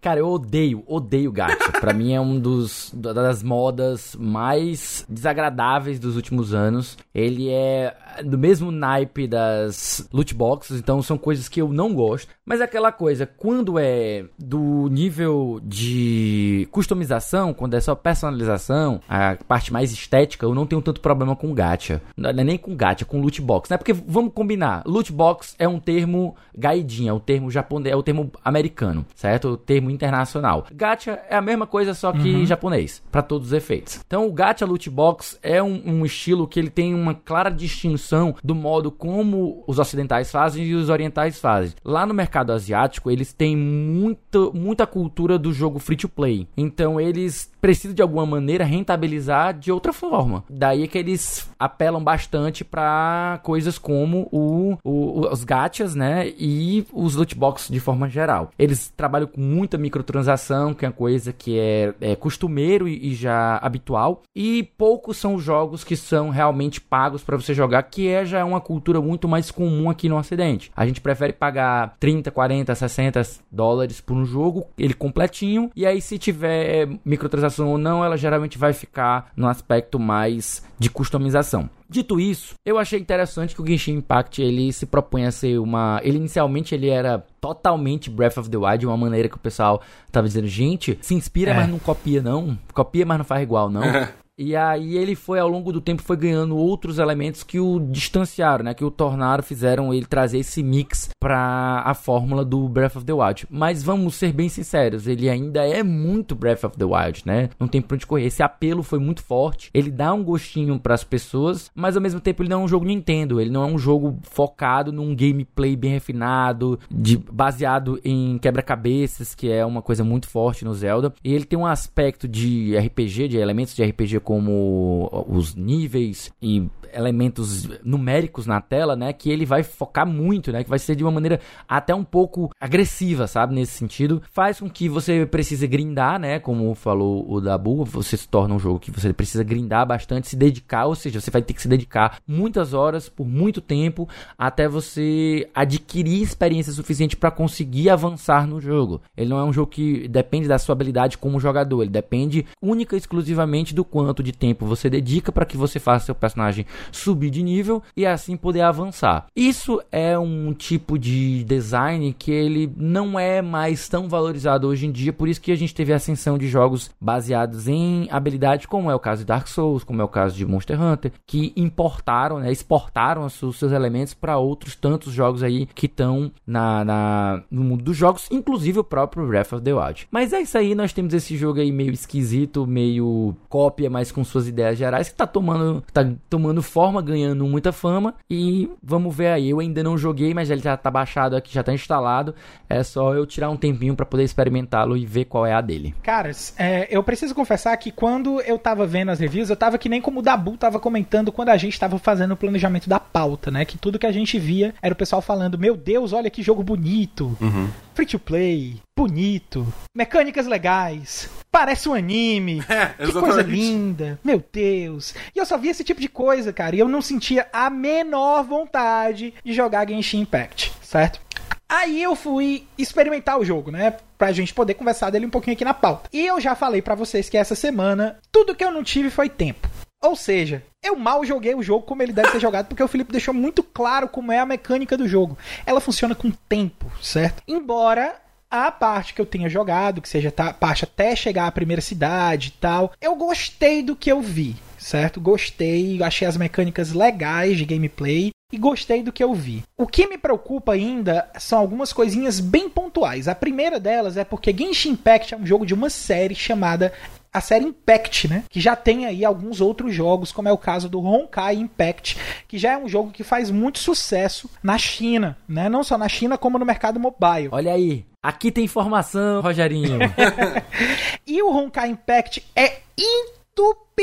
Cara, eu odeio, odeio gacha. pra mim é um dos das modas mais desagradáveis dos últimos anos. Ele é do mesmo naipe das loot boxes, então são coisas que eu não gosto. Mas é aquela coisa, quando é do nível de customização, quando é só personalização, a parte mais estética, eu não tenho tanto problema com gacha. Não é nem com gacha, com loot box, né? Porque vamos combinar, loot box é um termo gaidinha, é o termo japonês, é o termo americano, certo? O termo internacional. Gacha é a mesma coisa, só que uhum. japonês, para todos os efeitos. Então o gacha loot box é um, um estilo que ele tem uma clara distinção do modo como os ocidentais fazem e os orientais fazem. Lá no mercado asiático, eles têm muito, muita cultura do jogo free to play. Então eles precisam de alguma maneira rentabilizar de outra forma. Daí é que eles apelam bastante para coisas como o, o, os gachas, né? E os loot boxes de forma geral. Eles trabalham com muita microtransação, que é uma coisa que é, é costumeiro e, e, já habitual. E poucos são os jogos que são realmente pagos para você jogar, que é já uma cultura muito mais comum aqui no Ocidente. A gente prefere pagar 30, 40, 60 dólares por um jogo, ele completinho. E aí, se tiver microtransação ou não, ela geralmente vai ficar no aspecto mais de customização. Dito isso, eu achei interessante que o Genshin Impact ele se propõe a ser uma. Ele inicialmente ele era totalmente Breath of the Wild, de uma maneira que o pessoal tava dizendo, gente, se inspira, é. mas não copia não, copia, mas não faz igual não. E aí ele foi ao longo do tempo foi ganhando outros elementos que o distanciaram, né, que o tornaram, fizeram ele trazer esse mix para a fórmula do Breath of the Wild. Mas vamos ser bem sinceros, ele ainda é muito Breath of the Wild, né? Não tem pra onde correr. Esse apelo foi muito forte. Ele dá um gostinho para as pessoas, mas ao mesmo tempo ele não é um jogo Nintendo, ele não é um jogo focado num gameplay bem refinado, de baseado em quebra-cabeças, que é uma coisa muito forte no Zelda. E ele tem um aspecto de RPG, de elementos de RPG como os níveis e elementos numéricos na tela, né, que ele vai focar muito, né, que vai ser de uma maneira até um pouco agressiva, sabe, nesse sentido, faz com que você precise grindar, né, como falou o Dabu, você se torna um jogo que você precisa grindar bastante, se dedicar, ou seja, você vai ter que se dedicar muitas horas por muito tempo até você adquirir experiência suficiente para conseguir avançar no jogo. Ele não é um jogo que depende da sua habilidade como jogador, ele depende única e exclusivamente do quanto quanto de tempo você dedica para que você faça seu personagem subir de nível e assim poder avançar. Isso é um tipo de design que ele não é mais tão valorizado hoje em dia, por isso que a gente teve a ascensão de jogos baseados em habilidade, como é o caso de Dark Souls, como é o caso de Monster Hunter, que importaram, né, exportaram os seus elementos para outros tantos jogos aí que estão na, na, no mundo dos jogos, inclusive o próprio Breath of the Wild. Mas é isso aí, nós temos esse jogo aí meio esquisito, meio cópia, mas com suas ideias gerais, que tá tomando, tá tomando forma, ganhando muita fama. E vamos ver aí. Eu ainda não joguei, mas ele já tá baixado aqui, já tá instalado. É só eu tirar um tempinho para poder experimentá-lo e ver qual é a dele. Caras, é, eu preciso confessar que quando eu tava vendo as reviews, eu tava que nem como o Dabu tava comentando quando a gente tava fazendo o planejamento da pauta, né? Que tudo que a gente via era o pessoal falando: Meu Deus, olha que jogo bonito. Uhum. Free to play, bonito, mecânicas legais, parece um anime, É, que coisa linda, meu Deus. E eu só via esse tipo de coisa, cara, e eu não sentia a menor vontade de jogar Genshin Impact, certo? Aí eu fui experimentar o jogo, né? Pra gente poder conversar dele um pouquinho aqui na pauta. E eu já falei pra vocês que essa semana tudo que eu não tive foi tempo. Ou seja, eu mal joguei o jogo como ele deve ser jogado, porque o Felipe deixou muito claro como é a mecânica do jogo. Ela funciona com tempo, certo? Embora a parte que eu tenha jogado, que seja a parte até chegar à primeira cidade e tal, eu gostei do que eu vi, certo? Gostei, achei as mecânicas legais de gameplay e gostei do que eu vi. O que me preocupa ainda são algumas coisinhas bem pontuais. A primeira delas é porque Genshin Impact é um jogo de uma série chamada a série Impact, né? Que já tem aí alguns outros jogos, como é o caso do Honkai Impact, que já é um jogo que faz muito sucesso na China, né? Não só na China, como no mercado mobile. Olha aí, aqui tem informação, Rogerinho. E o Honkai Impact é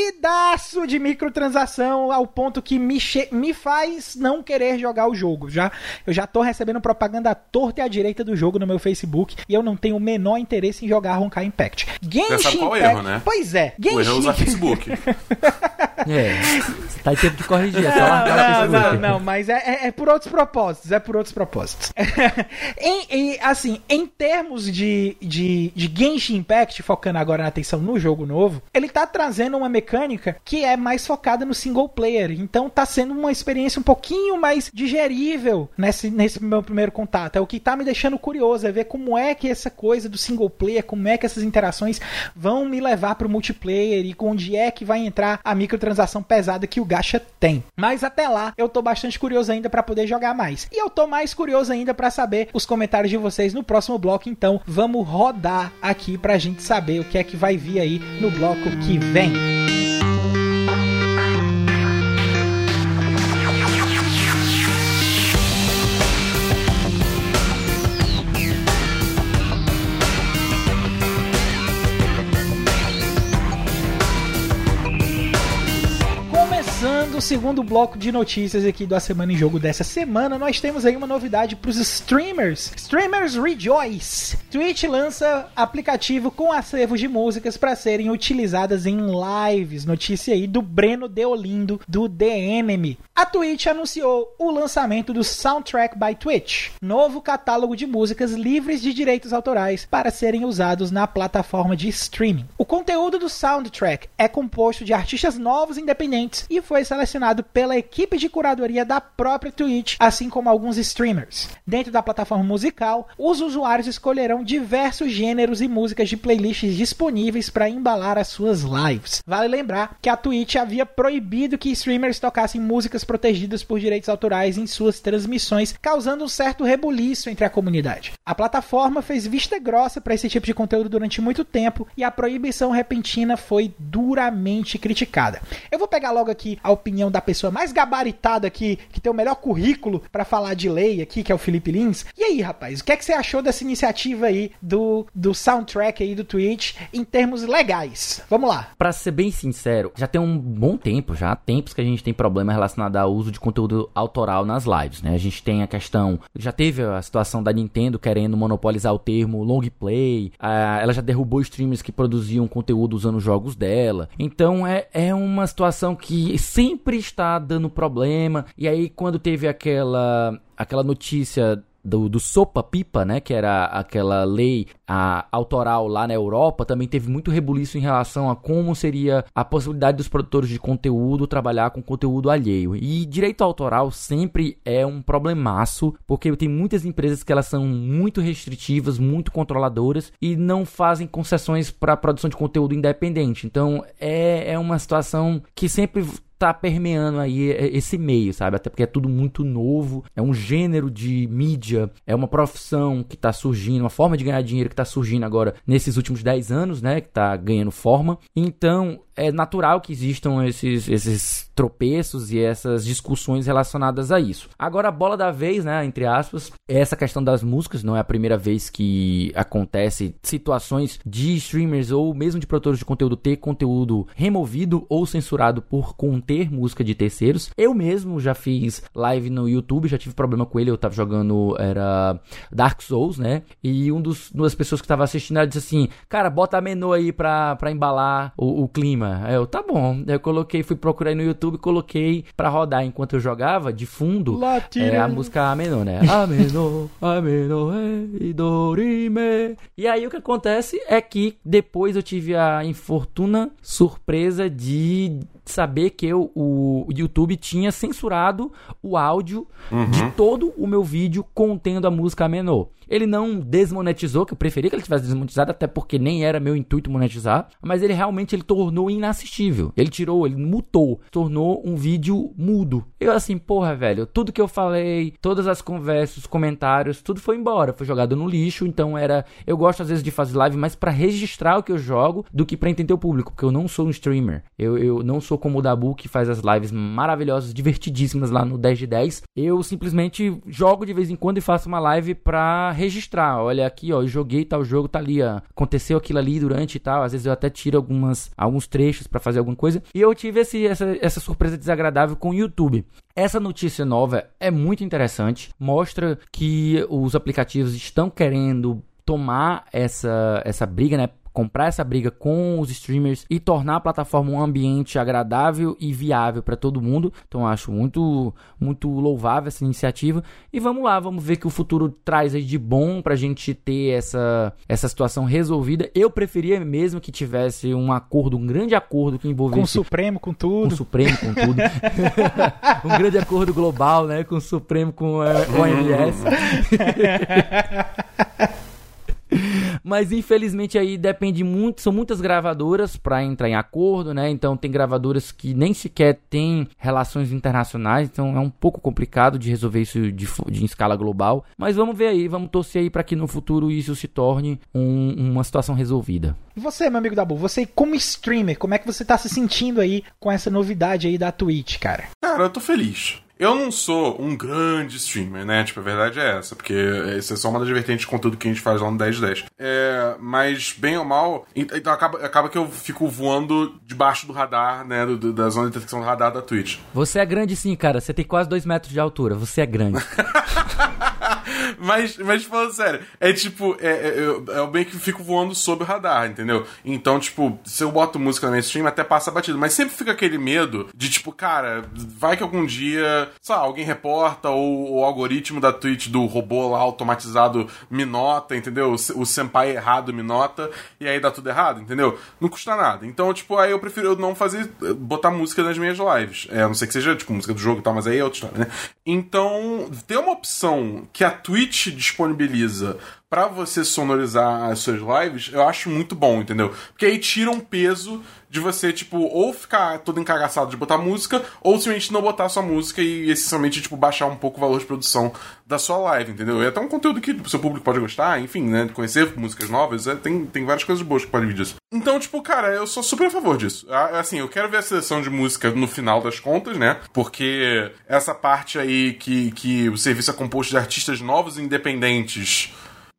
entupidaço de microtransação ao ponto que me, me faz não querer jogar o jogo. Já, eu já tô recebendo propaganda à torta e à direita do jogo no meu Facebook e eu não tenho o menor interesse em jogar Honkai Impact. Genshin qual é o Impact, erro, né? Pois é. O erro é Genshin usar Facebook. é, tá em tempo de corrigir, é só Não, não, Facebook. não, mas é, é- é por outros propósitos, é por outros propósitos. em, em- assim, em termos de, de, de Genshin Impact, focando agora na atenção no jogo novo, ele tá trazendo uma mecânica que é mais focada no single player, então tá sendo uma experiência um pouquinho mais digerível nesse, nesse meu primeiro contato. É o que tá me deixando curioso, é ver como é que essa coisa do single player, como é que essas interações vão me levar pro multiplayer e onde é que vai entrar a microtransação pesada que o Gacha tem. Mas até lá, eu tô bastante curioso ainda pra poder jogar mais. E eu tô mais curioso ainda pra saber os comentários de vocês no próximo bloco, então vamos rodar aqui pra gente saber o que é que vai vir aí no bloco que vem. Segundo bloco de notícias aqui da Semana em Jogo dessa semana, nós temos aí uma novidade para os streamers. Streamers Rejoice! Twitch lança aplicativo com acervos de músicas para serem utilizadas em lives. Notícia aí do Breno Deolindo, do The Enemy. A Twitch anunciou o lançamento do Soundtrack by Twitch, novo catálogo de músicas livres de direitos autorais para serem usados na plataforma de streaming. O conteúdo do Soundtrack é composto de artistas novos independentes e foi selecionado pela equipe de curadoria da própria Twitch, assim como alguns streamers. Dentro da plataforma musical, os usuários escolherão diversos gêneros e músicas de playlists disponíveis para embalar as suas lives. Vale lembrar que a Twitch havia proibido que streamers tocassem músicas protegidas por direitos autorais em suas transmissões, causando um certo rebuliço entre a comunidade. A plataforma fez vista grossa para esse tipo de conteúdo durante muito tempo e a proibição repentina foi duramente criticada. Eu vou pegar logo aqui a opinião da pessoa mais gabaritada aqui, que tem o melhor currículo para falar de lei aqui, que é o Felipe Lins. E aí, rapaz, o que é que você achou dessa iniciativa aí do, do soundtrack aí do Twitch em termos legais? Vamos lá. Pra ser bem sincero, já tem um bom tempo, já tempos que a gente tem problema relacionado ao uso de conteúdo autoral nas lives, né? A gente tem a questão, já teve a situação da Nintendo querendo monopolizar o termo long play, ah, ela já derrubou streamers que produziam conteúdo usando os jogos dela. Então é, é uma situação que sempre está dando problema. E aí quando teve aquela aquela notícia do, do Sopa Pipa, né? Que era aquela lei a, autoral lá na Europa, também teve muito rebuliço em relação a como seria a possibilidade dos produtores de conteúdo trabalhar com conteúdo alheio. E direito autoral sempre é um problemaço, porque tem muitas empresas que elas são muito restritivas, muito controladoras e não fazem concessões para produção de conteúdo independente. Então é, é uma situação que sempre tá permeando aí esse meio, sabe? Até porque é tudo muito novo, é um gênero de mídia, é uma profissão que tá surgindo, uma forma de ganhar dinheiro que tá surgindo agora nesses últimos 10 anos, né? Que tá ganhando forma. Então, é natural que existam esses, esses tropeços e essas discussões relacionadas a isso. Agora, a bola da vez, né, entre aspas, é essa questão das músicas. Não é a primeira vez que acontece situações de streamers ou mesmo de produtores de conteúdo ter conteúdo removido ou censurado por conter música de terceiros. Eu mesmo já fiz live no YouTube, já tive problema com ele. Eu tava jogando, era Dark Souls, né? E um dos, uma das pessoas que tava assistindo, ela disse assim: Cara, bota a menu aí pra, pra embalar o, o clima cima. Eu, tá bom. Eu coloquei, fui procurar no YouTube, coloquei pra rodar enquanto eu jogava, de fundo, é, a música Ameno, né? Ameno, Ameno, e Dorime. E aí o que acontece é que depois eu tive a infortuna surpresa de saber que eu, o YouTube tinha censurado o áudio uhum. de todo o meu vídeo contendo a música Menor. Ele não desmonetizou, que eu preferia que ele tivesse desmonetizado, até porque nem era meu intuito monetizar, mas ele realmente ele tornou inassistível. Ele tirou, ele mutou, tornou um vídeo mudo. Eu assim, porra, velho, tudo que eu falei, todas as conversas, os comentários, tudo foi embora, foi jogado no lixo, então era, eu gosto às vezes de fazer live mais para registrar o que eu jogo do que para entender o público, porque eu não sou um streamer. Eu, eu não sou como o Dabu que faz as lives maravilhosas, divertidíssimas lá no 10 de 10. Eu simplesmente jogo de vez em quando e faço uma live pra registrar. Olha aqui, ó, eu joguei tal jogo, tá ali, ó, aconteceu aquilo ali durante e tal. Às vezes eu até tiro algumas, alguns trechos para fazer alguma coisa. E eu tive esse, essa, essa surpresa desagradável com o YouTube. Essa notícia nova é muito interessante, mostra que os aplicativos estão querendo tomar essa, essa briga, né? Comprar essa briga com os streamers e tornar a plataforma um ambiente agradável e viável para todo mundo. Então acho muito muito louvável essa iniciativa e vamos lá, vamos ver que o futuro traz aí de bom pra gente ter essa essa situação resolvida. Eu preferia mesmo que tivesse um acordo, um grande acordo que envolvesse com o Supremo com tudo. Com o Supremo com tudo. um grande acordo global, né, com o Supremo com a OMS. Mas infelizmente aí depende muito, são muitas gravadoras para entrar em acordo, né? Então tem gravadoras que nem sequer têm relações internacionais, então é um pouco complicado de resolver isso de, de em escala global. Mas vamos ver aí, vamos torcer aí para que no futuro isso se torne um, uma situação resolvida. Você, meu amigo Dabu, você como streamer, como é que você tá se sentindo aí com essa novidade aí da Twitch, cara? Cara, eu tô feliz. Eu não sou um grande streamer, né? Tipo, a verdade é essa, porque essa é só uma das vertentes de conteúdo que a gente faz lá no 10 10. É, mas, bem ou mal, então acaba, acaba que eu fico voando debaixo do radar, né? Do, do, da zona de detecção do radar da Twitch. Você é grande sim, cara. Você tem quase 2 metros de altura. Você é grande. mas, mas falando sério, é tipo, é, é, eu, eu bem que fico voando sob o radar, entendeu? Então, tipo, se eu boto música na minha stream, até passa batido. Mas sempre fica aquele medo de, tipo, cara, vai que algum dia sei lá, alguém reporta ou o algoritmo da Twitch do robô lá automatizado me nota, entendeu? O, senpai errado me nota e aí dá tudo errado, entendeu? Não custa nada. Então, tipo, aí eu prefiro não fazer, botar música nas minhas lives. É, a não ser que seja, tipo, música do jogo e tal, mas aí é outra história, né? Então, ter uma opção que a Twitch disponibiliza para você sonorizar as suas lives, eu acho muito bom, entendeu? Porque aí tira um peso de você, tipo, ou ficar todo encagaçado de botar música, ou simplesmente não botar sua música e essencialmente, tipo, baixar um pouco o valor de produção da sua live, entendeu? É até um conteúdo que o seu público pode gostar, enfim, né? Conhecer músicas novas, é, tem, tem várias coisas boas que podem vir disso. Então, tipo, cara, eu sou super a favor disso. Assim, eu quero ver a seleção de música no final das contas, né? Porque essa parte aí que, que o serviço é composto de artistas novos e independentes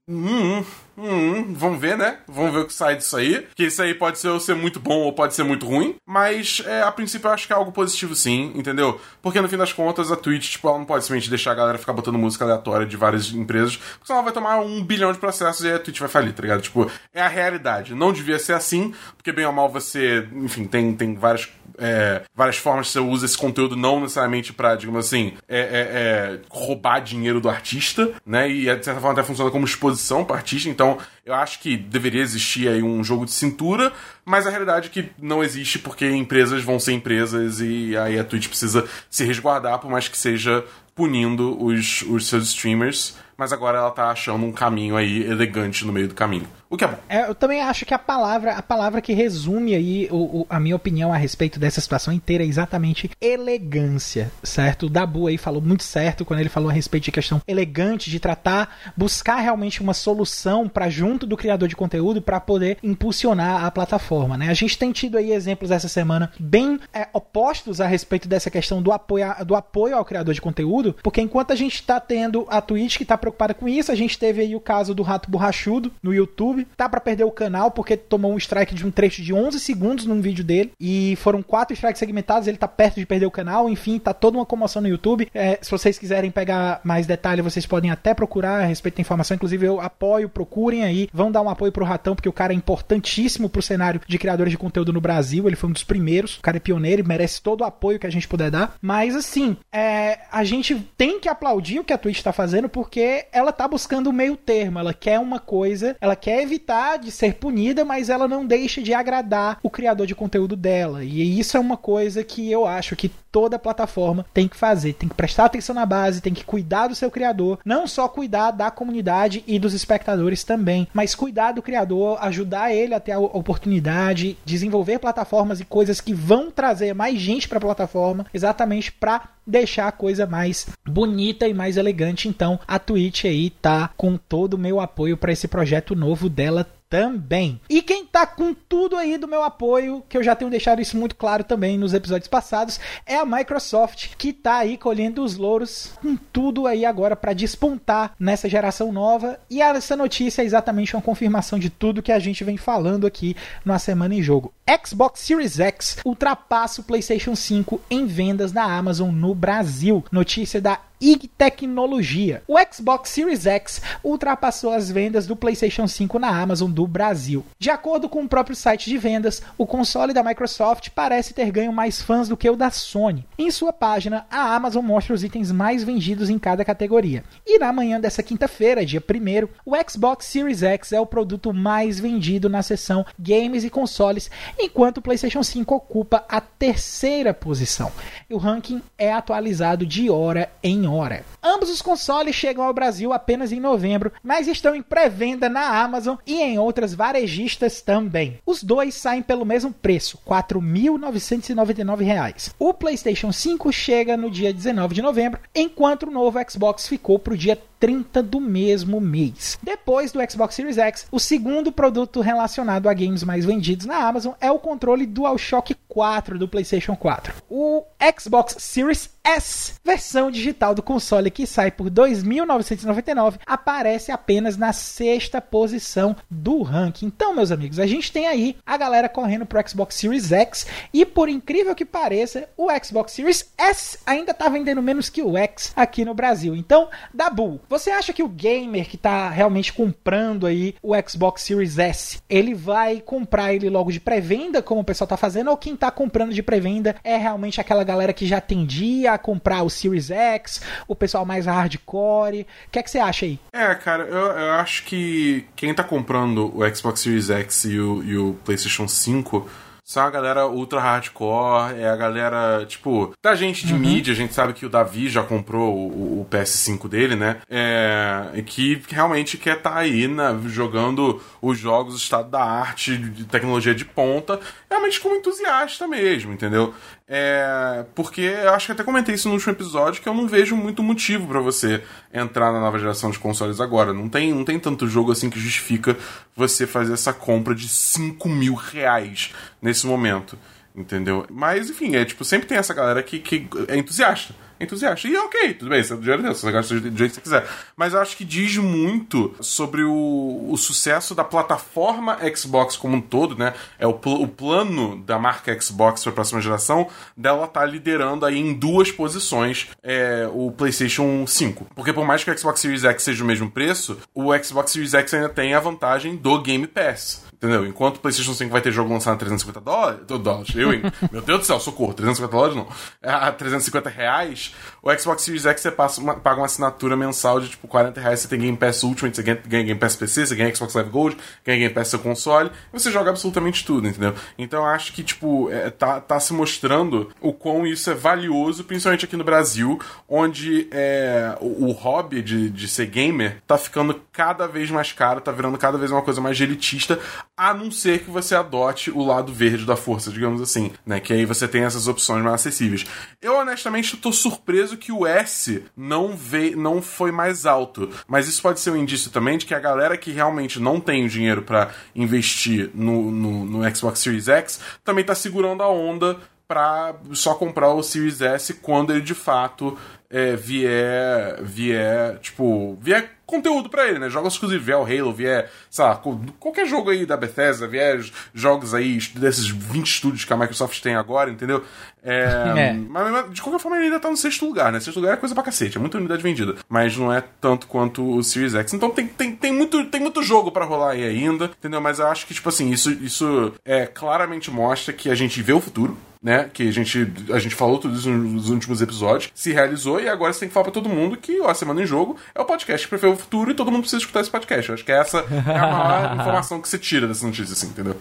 Hum, hum, vamos ver, né? Vamos ver o que sai disso aí. Que isso aí pode ser, ser muito bom ou pode ser muito ruim. Mas, é, a princípio, eu acho que é algo positivo sim, entendeu? Porque no fim das contas, a Twitch, tipo, ela não pode simplesmente deixar a galera ficar botando música aleatória de várias empresas, porque senão ela vai tomar um bilhão de processos e a Twitch vai falir, tá ligado? Tipo, é a realidade. Não devia ser assim, porque bem ou mal você, enfim, tem, tem várias é, várias formas que você usa esse conteúdo, não necessariamente pra, digamos assim, é, é, é, roubar dinheiro do artista, né? E de certa forma até funciona como exposição para artista. Então, eu acho que deveria existir aí um jogo de cintura, mas a realidade é que não existe porque empresas vão ser empresas e aí a Twitch precisa se resguardar, por mais que seja punindo os, os seus streamers. Mas agora ela tá achando um caminho aí elegante no meio do caminho. O que é bom. É, eu também acho que a palavra, a palavra que resume aí o, o, a minha opinião a respeito dessa situação inteira é exatamente elegância, certo? O Dabu aí falou muito certo quando ele falou a respeito de questão elegante de tratar, buscar realmente uma solução para junto do criador de conteúdo para poder impulsionar a plataforma, né? A gente tem tido aí exemplos essa semana bem é, opostos a respeito dessa questão do apoio, do apoio ao criador de conteúdo, porque enquanto a gente está tendo a Twitch que está preocupada com isso, a gente teve aí o caso do Rato Borrachudo no YouTube. Tá para perder o canal porque tomou um strike de um trecho de 11 segundos num vídeo dele. E foram quatro strikes segmentados. Ele tá perto de perder o canal. Enfim, tá toda uma comoção no YouTube. É, se vocês quiserem pegar mais detalhe, vocês podem até procurar a respeito da informação. Inclusive, eu apoio, procurem aí. Vão dar um apoio pro Ratão, porque o cara é importantíssimo pro cenário de criadores de conteúdo no Brasil. Ele foi um dos primeiros. O cara é pioneiro e merece todo o apoio que a gente puder dar. Mas, assim, é, a gente tem que aplaudir o que a Twitch tá fazendo porque ela tá buscando o meio termo. Ela quer uma coisa, ela quer evitar de ser punida, mas ela não deixa de agradar o criador de conteúdo dela. E isso é uma coisa que eu acho que toda plataforma tem que fazer. Tem que prestar atenção na base, tem que cuidar do seu criador, não só cuidar da comunidade e dos espectadores também, mas cuidar do criador, ajudar ele a ter a oportunidade, desenvolver plataformas e coisas que vão trazer mais gente para a plataforma, exatamente para deixar a coisa mais bonita e mais elegante. Então, a Twitch aí tá com todo o meu apoio para esse projeto novo dela também. E quem tá com tudo aí do meu apoio, que eu já tenho deixado isso muito claro também nos episódios passados, é a Microsoft, que tá aí colhendo os louros com tudo aí agora para despontar nessa geração nova. E essa notícia é exatamente uma confirmação de tudo que a gente vem falando aqui na semana em jogo. Xbox Series X ultrapassa o PlayStation 5 em vendas na Amazon no Brasil. Notícia da IG Tecnologia. O Xbox Series X ultrapassou as vendas do PlayStation 5 na Amazon do Brasil. De acordo com o próprio site de vendas, o console da Microsoft parece ter ganho mais fãs do que o da Sony. Em sua página, a Amazon mostra os itens mais vendidos em cada categoria. E na manhã dessa quinta-feira, dia 1 o Xbox Series X é o produto mais vendido na seção Games e Consoles, enquanto o PlayStation 5 ocupa a terceira posição. O ranking é atualizado de hora em hora. Ambos os consoles chegam ao Brasil apenas em novembro, mas estão em pré-venda na Amazon e em outras varejistas também. Os dois saem pelo mesmo preço, R$ 4.999. O PlayStation 5 chega no dia 19 de novembro, enquanto o novo Xbox ficou para o dia 30 do mesmo mês. Depois do Xbox Series X, o segundo produto relacionado a games mais vendidos na Amazon é o controle DualShock 4 do PlayStation 4. O Xbox Series S, versão digital do console que sai por 2.999, aparece apenas na sexta posição do ranking. Então, meus amigos, a gente tem aí a galera correndo pro Xbox Series X e por incrível que pareça, o Xbox Series S ainda tá vendendo menos que o X aqui no Brasil. Então, Dabu, você acha que o gamer que tá realmente comprando aí o Xbox Series S, ele vai comprar ele logo de pré-venda, como o pessoal tá fazendo, ou quem tá comprando de pré-venda é realmente aquela galera que já tendia a comprar o Series X, o pessoal mais hardcore? O que é que você acha aí? É, cara, eu, eu acho que quem tá comprando o Xbox Series X e o, e o PlayStation 5 são a galera ultra hardcore, é a galera, tipo, da gente de uhum. mídia, a gente sabe que o Davi já comprou o, o PS5 dele, né? É, que realmente quer estar tá aí né, jogando os jogos, o estado da arte, de tecnologia de ponta, realmente como entusiasta mesmo, entendeu? É, porque eu acho que até comentei isso no último episódio que eu não vejo muito motivo para você entrar na nova geração de consoles agora. Não tem, não tem tanto jogo assim que justifica você fazer essa compra de 5 mil reais nesse momento. Entendeu? Mas, enfim, é tipo, sempre tem essa galera que, que é entusiasta. Entusiasta. E ok, tudo bem, você é do dinheiro Deus, você gasta do jeito que você quiser. Mas eu acho que diz muito sobre o, o sucesso da plataforma Xbox como um todo, né? É o, pl o plano da marca Xbox para a próxima geração dela tá liderando aí em duas posições é, o PlayStation 5. Porque por mais que o Xbox Series X seja o mesmo preço, o Xbox Series X ainda tem a vantagem do Game Pass. Entendeu? Enquanto o PlayStation 5 vai ter jogo lançado a 350 dólares. dólares eu, hein? Meu Deus do céu, socorro. 350 dólares não. É, a 350 reais. O Xbox Series X você passa uma, paga uma assinatura mensal de tipo 40 reais. Você tem Game Pass Ultimate, você ganha, ganha Game Pass PC, você ganha Xbox Live Gold, ganha Game Pass seu console. E você joga absolutamente tudo, entendeu? Então eu acho que, tipo, é, tá, tá se mostrando o quão isso é valioso, principalmente aqui no Brasil, onde é, o, o hobby de, de ser gamer tá ficando cada vez mais caro, tá virando cada vez uma coisa mais elitista a não ser que você adote o lado verde da força, digamos assim, né? Que aí você tem essas opções mais acessíveis. Eu honestamente tô surpreso que o S não veio, não foi mais alto, mas isso pode ser um indício também de que a galera que realmente não tem o dinheiro para investir no, no, no Xbox Series X também tá segurando a onda para só comprar o Series S quando ele de fato é, vier, vier, tipo, vier conteúdo para ele, né? Jogos exclusivos, vier o Halo, vier, sei lá, qualquer jogo aí da Bethesda, vier jogos aí desses 20 estúdios que a Microsoft tem agora, entendeu? É, é. Mas, de qualquer forma ele ainda tá no sexto lugar, né? Sexto lugar é coisa pra cacete, é muita unidade vendida, mas não é tanto quanto o Series X. Então tem, tem, tem, muito, tem muito jogo para rolar aí ainda, entendeu? Mas eu acho que, tipo assim, isso, isso é, claramente mostra que a gente vê o futuro, né? Que a gente, a gente falou tudo isso nos últimos episódios, se realizou e agora você tem que falar pra todo mundo que ó, a Semana em Jogo é o podcast que prefere o futuro e todo mundo precisa escutar esse podcast. Eu acho que essa é a maior informação que você tira dessa notícia, assim, entendeu?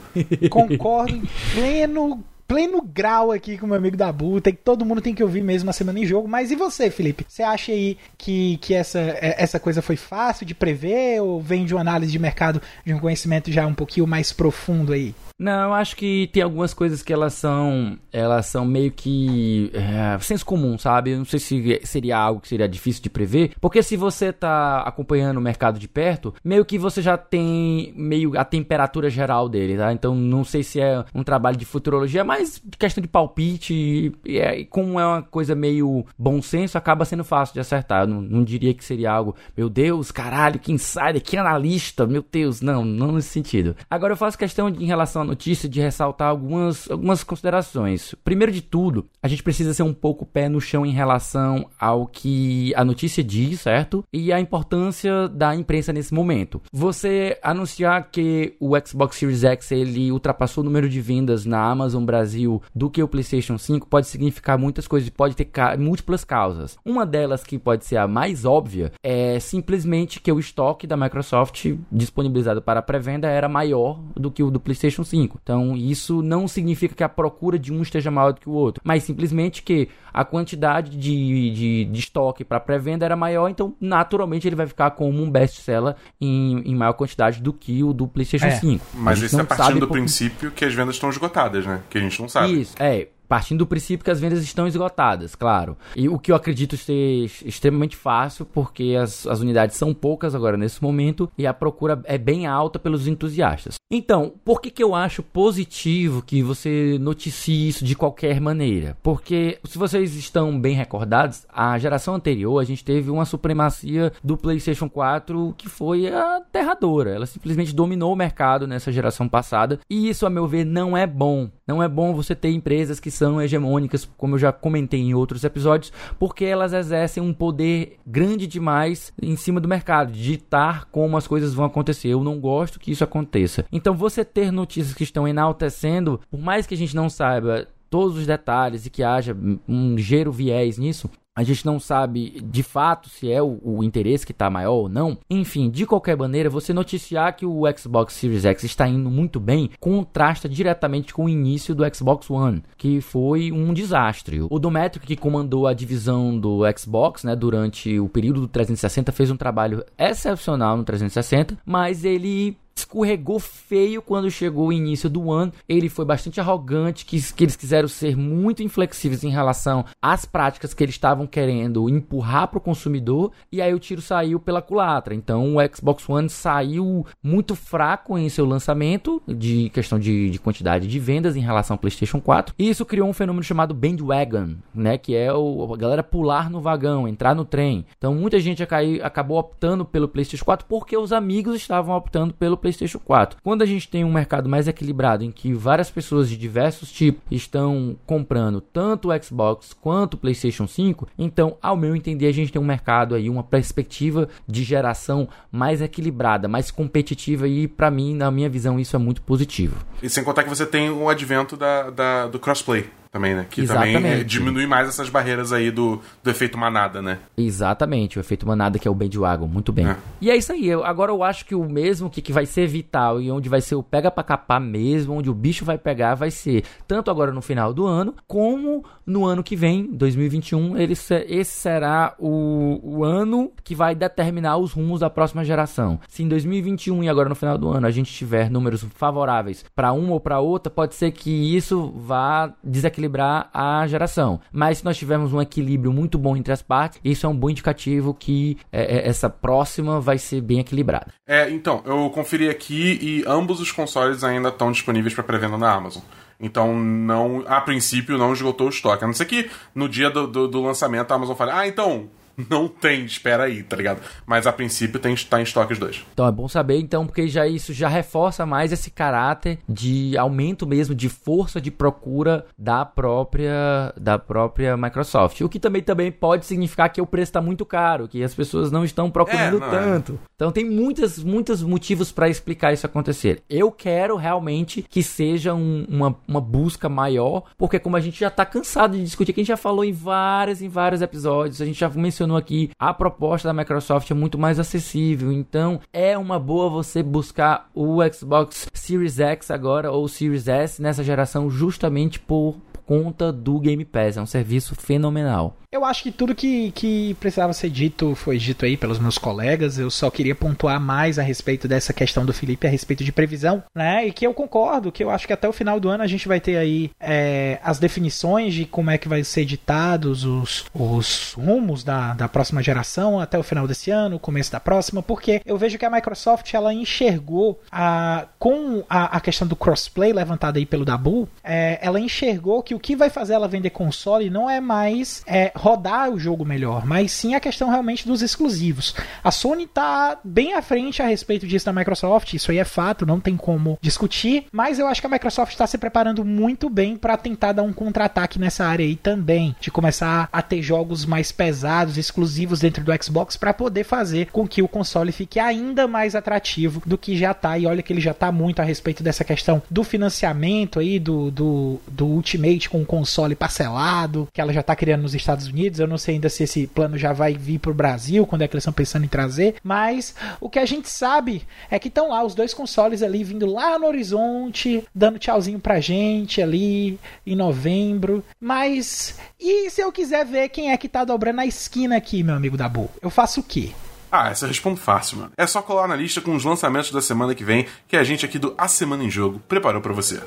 Concordo em pleno pleno grau aqui com o meu amigo Dabu. Tem, todo mundo tem que ouvir mesmo a semana em jogo. Mas e você, Felipe? Você acha aí que, que essa, é, essa coisa foi fácil de prever ou vem de uma análise de mercado, de um conhecimento já um pouquinho mais profundo aí? Não, eu acho que tem algumas coisas que elas são. Elas são meio que. É, senso comum, sabe? Eu não sei se seria algo que seria difícil de prever. Porque se você tá acompanhando o mercado de perto, meio que você já tem meio a temperatura geral dele, tá? Então não sei se é um trabalho de futurologia, mas questão de palpite. E, é, e como é uma coisa meio bom senso, acaba sendo fácil de acertar. Eu não, não diria que seria algo, meu Deus, caralho, que insider, que analista, meu Deus. Não, não nesse sentido. Agora eu faço questão de, em relação notícia de ressaltar algumas, algumas considerações. Primeiro de tudo, a gente precisa ser um pouco pé no chão em relação ao que a notícia diz, certo? E a importância da imprensa nesse momento. Você anunciar que o Xbox Series X ele ultrapassou o número de vendas na Amazon Brasil do que o PlayStation 5 pode significar muitas coisas, pode ter ca múltiplas causas. Uma delas que pode ser a mais óbvia é simplesmente que o estoque da Microsoft disponibilizado para pré-venda era maior do que o do PlayStation 5. 5. Então, isso não significa que a procura de um esteja maior do que o outro, mas simplesmente que a quantidade de, de, de estoque para pré-venda era maior, então naturalmente ele vai ficar como um best-seller em, em maior quantidade do que o do PlayStation é. 5. Mas isso é partindo do princípio que as vendas estão esgotadas, né? Que a gente não sabe. Isso, é partindo do princípio que as vendas estão esgotadas, claro. E o que eu acredito ser extremamente fácil, porque as, as unidades são poucas agora nesse momento e a procura é bem alta pelos entusiastas. Então, por que, que eu acho positivo que você noticie isso de qualquer maneira? Porque, se vocês estão bem recordados, a geração anterior a gente teve uma supremacia do PlayStation 4 que foi aterradora. Ela simplesmente dominou o mercado nessa geração passada e isso, a meu ver, não é bom. Não é bom você ter empresas que são hegemônicas, como eu já comentei em outros episódios, porque elas exercem um poder grande demais em cima do mercado, ditar como as coisas vão acontecer. Eu não gosto que isso aconteça. Então, você ter notícias que estão enaltecendo, por mais que a gente não saiba todos os detalhes e que haja um ligeiro viés nisso, a gente não sabe de fato se é o, o interesse que está maior ou não. Enfim, de qualquer maneira, você noticiar que o Xbox Series X está indo muito bem contrasta diretamente com o início do Xbox One, que foi um desastre. O Dometric, que comandou a divisão do Xbox né, durante o período do 360, fez um trabalho excepcional no 360, mas ele escorregou feio quando chegou o início do ano. Ele foi bastante arrogante, que, que eles quiseram ser muito inflexíveis em relação às práticas que eles estavam querendo empurrar para o consumidor, e aí o tiro saiu pela culatra. Então o Xbox One saiu muito fraco em seu lançamento, de questão de, de quantidade de vendas em relação ao PlayStation 4. E isso criou um fenômeno chamado bandwagon, né? Que é o, a galera pular no vagão, entrar no trem. Então muita gente acabou optando pelo PlayStation 4 porque os amigos estavam optando pelo PlayStation 4. Quando a gente tem um mercado mais equilibrado em que várias pessoas de diversos tipos estão comprando tanto o Xbox quanto o PlayStation 5, então, ao meu entender, a gente tem um mercado aí, uma perspectiva de geração mais equilibrada, mais competitiva e para mim, na minha visão, isso é muito positivo. E sem contar que você tem o advento da, da do crossplay também, né? Que Exatamente. também é, diminui mais essas barreiras aí do, do efeito manada, né? Exatamente, o efeito manada que é o bandwagon, muito bem. É. E é isso aí, eu, agora eu acho que o mesmo que, que vai ser vital e onde vai ser o pega pra capar mesmo, onde o bicho vai pegar, vai ser tanto agora no final do ano, como no ano que vem, 2021, ele, esse será o, o ano que vai determinar os rumos da próxima geração. Se em 2021 e agora no final do ano a gente tiver números favoráveis para uma ou para outra, pode ser que isso vá desequilibrar equilibrar a geração. Mas se nós tivermos um equilíbrio muito bom entre as partes, isso é um bom indicativo que é, é, essa próxima vai ser bem equilibrada. É, então, eu conferi aqui e ambos os consoles ainda estão disponíveis para pré-venda na Amazon. Então, não, a princípio, não esgotou o estoque. A não ser que no dia do, do, do lançamento a Amazon fale, ah, então, não tem, espera aí, tá ligado? Mas a princípio tem tá em estoque os dois. Então é bom saber, então, porque já isso já reforça mais esse caráter de aumento mesmo de força de procura da própria da própria Microsoft. O que também também pode significar que o preço está muito caro, que as pessoas não estão procurando é, não é. tanto. É. Então tem muitas muitos motivos para explicar isso acontecer. Eu quero realmente que seja um, uma, uma busca maior, porque como a gente já tá cansado de discutir, que a gente já falou em vários em vários episódios, a gente já mencionou mencionou aqui, a proposta da Microsoft é muito mais acessível. Então é uma boa você buscar o Xbox Series X agora ou Series S nessa geração justamente por conta do Game Pass. É um serviço fenomenal. Eu acho que tudo que, que precisava ser dito foi dito aí pelos meus colegas. Eu só queria pontuar mais a respeito dessa questão do Felipe a respeito de previsão, né? E que eu concordo, que eu acho que até o final do ano a gente vai ter aí é, as definições de como é que vai ser editados os, os rumos da, da próxima geração até o final desse ano, começo da próxima, porque eu vejo que a Microsoft ela enxergou a, com a, a questão do crossplay levantada aí pelo Dabu, é, ela enxergou que o que vai fazer ela vender console não é mais é, rodar o jogo melhor, mas sim a questão realmente dos exclusivos. A Sony tá bem à frente a respeito disso da Microsoft, isso aí é fato, não tem como discutir, mas eu acho que a Microsoft está se preparando muito bem para tentar dar um contra-ataque nessa área aí também, de começar a ter jogos mais pesados, exclusivos dentro do Xbox para poder fazer com que o console fique ainda mais atrativo do que já tá. E olha que ele já tá muito a respeito dessa questão do financiamento aí do, do, do Ultimate com o console parcelado, que ela já tá criando nos Estados Unidos Unidos. Eu não sei ainda se esse plano já vai vir para o Brasil, quando é que eles estão pensando em trazer. Mas o que a gente sabe é que estão lá os dois consoles ali vindo lá no horizonte, dando tchauzinho pra gente ali em novembro. Mas e se eu quiser ver quem é que tá dobrando a esquina aqui, meu amigo Dabu? Eu faço o quê? Ah, essa eu respondo fácil, mano. É só colar na lista com os lançamentos da semana que vem, que a gente aqui do A Semana em Jogo preparou para você.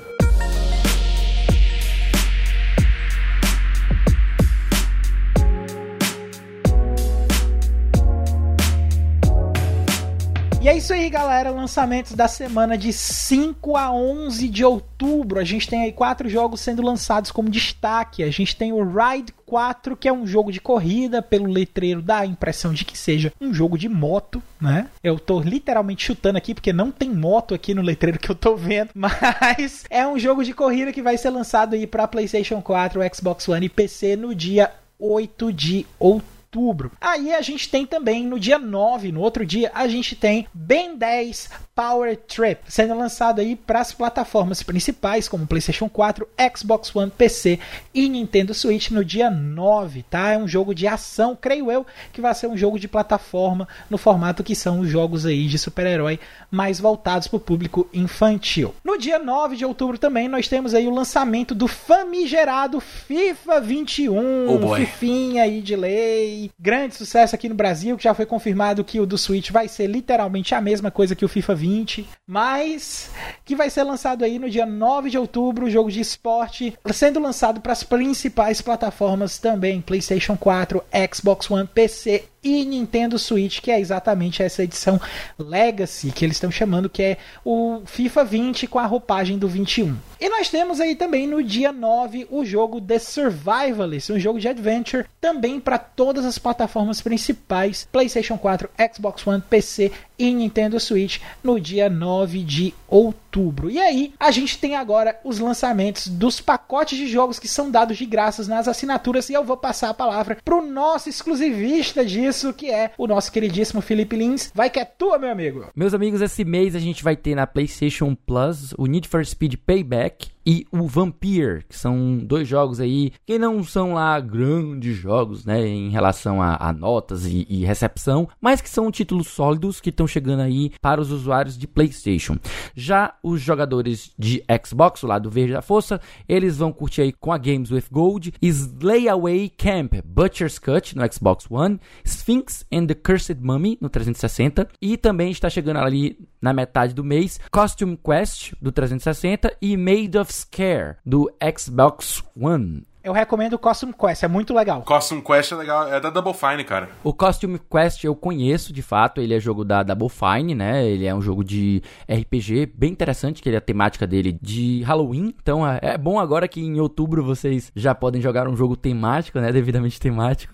E é isso aí, galera. Lançamentos da semana de 5 a 11 de outubro. A gente tem aí quatro jogos sendo lançados como destaque. A gente tem o Ride 4, que é um jogo de corrida. Pelo letreiro dá a impressão de que seja um jogo de moto, né? Eu tô literalmente chutando aqui porque não tem moto aqui no letreiro que eu tô vendo, mas é um jogo de corrida que vai ser lançado aí para PlayStation 4, Xbox One e PC no dia 8 de outubro outubro. Aí a gente tem também no dia 9, no outro dia, a gente tem Ben 10 Power Trip, sendo lançado aí para as plataformas principais como PlayStation 4, Xbox One, PC e Nintendo Switch no dia 9, tá? É um jogo de ação, creio eu, que vai ser um jogo de plataforma no formato que são os jogos aí de super-herói mais voltados para o público infantil. No dia 9 de outubro também nós temos aí o lançamento do famigerado FIFA 21, oh Fifinha aí de lei, grande sucesso aqui no Brasil, que já foi confirmado que o do Switch vai ser literalmente a mesma coisa que o FIFA 20, mas que vai ser lançado aí no dia 9 de outubro, o jogo de esporte, sendo lançado para as principais plataformas também, PlayStation 4, Xbox One, PC e Nintendo Switch, que é exatamente essa edição Legacy que eles estão chamando, que é o FIFA 20 com a roupagem do 21. E nós temos aí também no dia 9 o jogo The Survivalist, um jogo de adventure também para todas as plataformas principais, PlayStation 4, Xbox One, PC e Nintendo Switch no dia 9 de outubro. E aí, a gente tem agora os lançamentos dos pacotes de jogos que são dados de graças nas assinaturas e eu vou passar a palavra pro nosso exclusivista disso, que é o nosso queridíssimo Felipe Lins. Vai que é tua, meu amigo. Meus amigos, esse mês a gente vai ter na PlayStation Plus o Need for Speed Payback e o Vampire, que são dois jogos aí que não são lá grandes jogos, né, em relação a, a notas e, e, recepção, mas que são títulos sólidos que estão chegando aí para os usuários de PlayStation. Já os jogadores de Xbox, o lado verde da força, eles vão curtir aí com a Games with Gold, Slayaway Camp, Butcher's Cut no Xbox One, Sphinx and the Cursed Mummy no 360 e também está chegando ali na metade do mês, Costume Quest do 360 e Made of Scare do Xbox One. Eu recomendo o Costume Quest, é muito legal. Costume Quest é legal, é da Double Fine, cara. O Costume Quest eu conheço, de fato, ele é jogo da Double Fine, né? Ele é um jogo de RPG bem interessante, que ele é a temática dele de Halloween. Então é, é bom agora que em outubro vocês já podem jogar um jogo temático, né? Devidamente temático.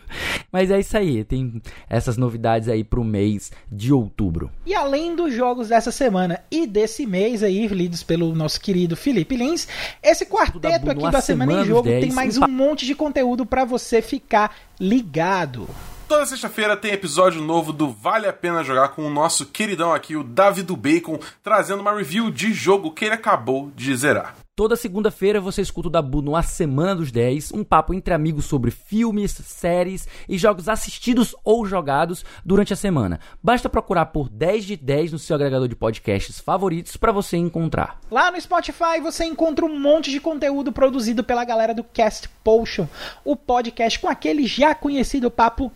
Mas é isso aí, tem essas novidades aí pro mês de outubro. E além dos jogos dessa semana e desse mês aí, lidos pelo nosso querido Felipe Lins, esse quarteto aqui da Semana, semana em Jogo 10, tem mais um um monte de conteúdo para você ficar ligado. Toda sexta-feira tem episódio novo do Vale a Pena Jogar com o nosso queridão aqui, o David do Bacon, trazendo uma review de jogo que ele acabou de zerar. Toda segunda-feira você escuta o Dabu no A Semana dos 10, um papo entre amigos sobre filmes, séries e jogos assistidos ou jogados durante a semana. Basta procurar por 10 de 10 no seu agregador de podcasts favoritos para você encontrar. Lá no Spotify você encontra um monte de conteúdo produzido pela galera do Cast Potion, o podcast com aquele já conhecido papo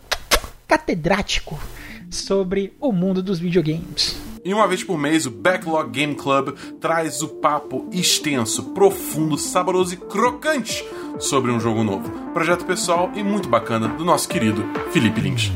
catedrático sobre o mundo dos videogames. E uma vez por mês, o Backlog Game Club traz o papo extenso, profundo, saboroso e crocante sobre um jogo novo. Projeto pessoal e muito bacana do nosso querido Felipe Lins.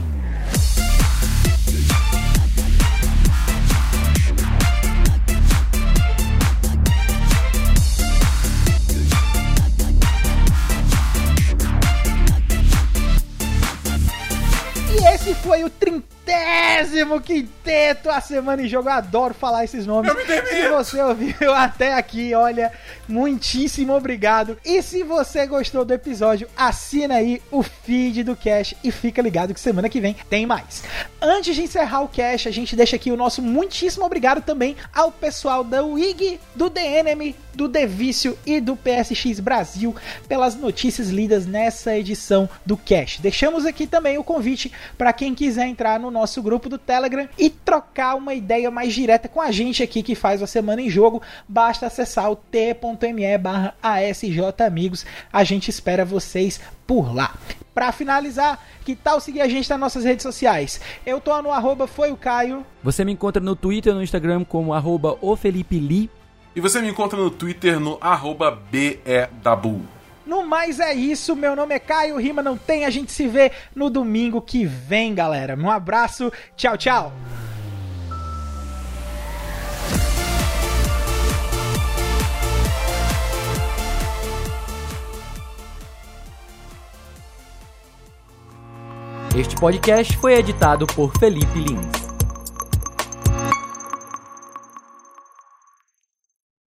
E esse foi o 30 Décimo quinteto a semana em jogo. Eu adoro falar esses nomes. Se você ouviu até aqui, olha, muitíssimo obrigado. E se você gostou do episódio, assina aí o feed do Cash e fica ligado que semana que vem tem mais. Antes de encerrar o Cash, a gente deixa aqui o nosso muitíssimo obrigado também ao pessoal da WIG, do DNM, do Devício e do PSX Brasil pelas notícias lidas nessa edição do Cash. Deixamos aqui também o convite para quem quiser entrar no nosso grupo do Telegram e trocar uma ideia mais direta com a gente aqui que faz a Semana em Jogo, basta acessar o t.me barra Amigos. A gente espera vocês por lá. Para finalizar, que tal seguir a gente nas nossas redes sociais? Eu tô no arroba foi o Caio. Você me encontra no Twitter e no Instagram como arroba o Felipe Li. E você me encontra no Twitter no arroba BEDabu. No mais é isso, meu nome é Caio, rima não tem, a gente se vê no domingo que vem, galera. Um abraço, tchau, tchau. Este podcast foi editado por Felipe Lins.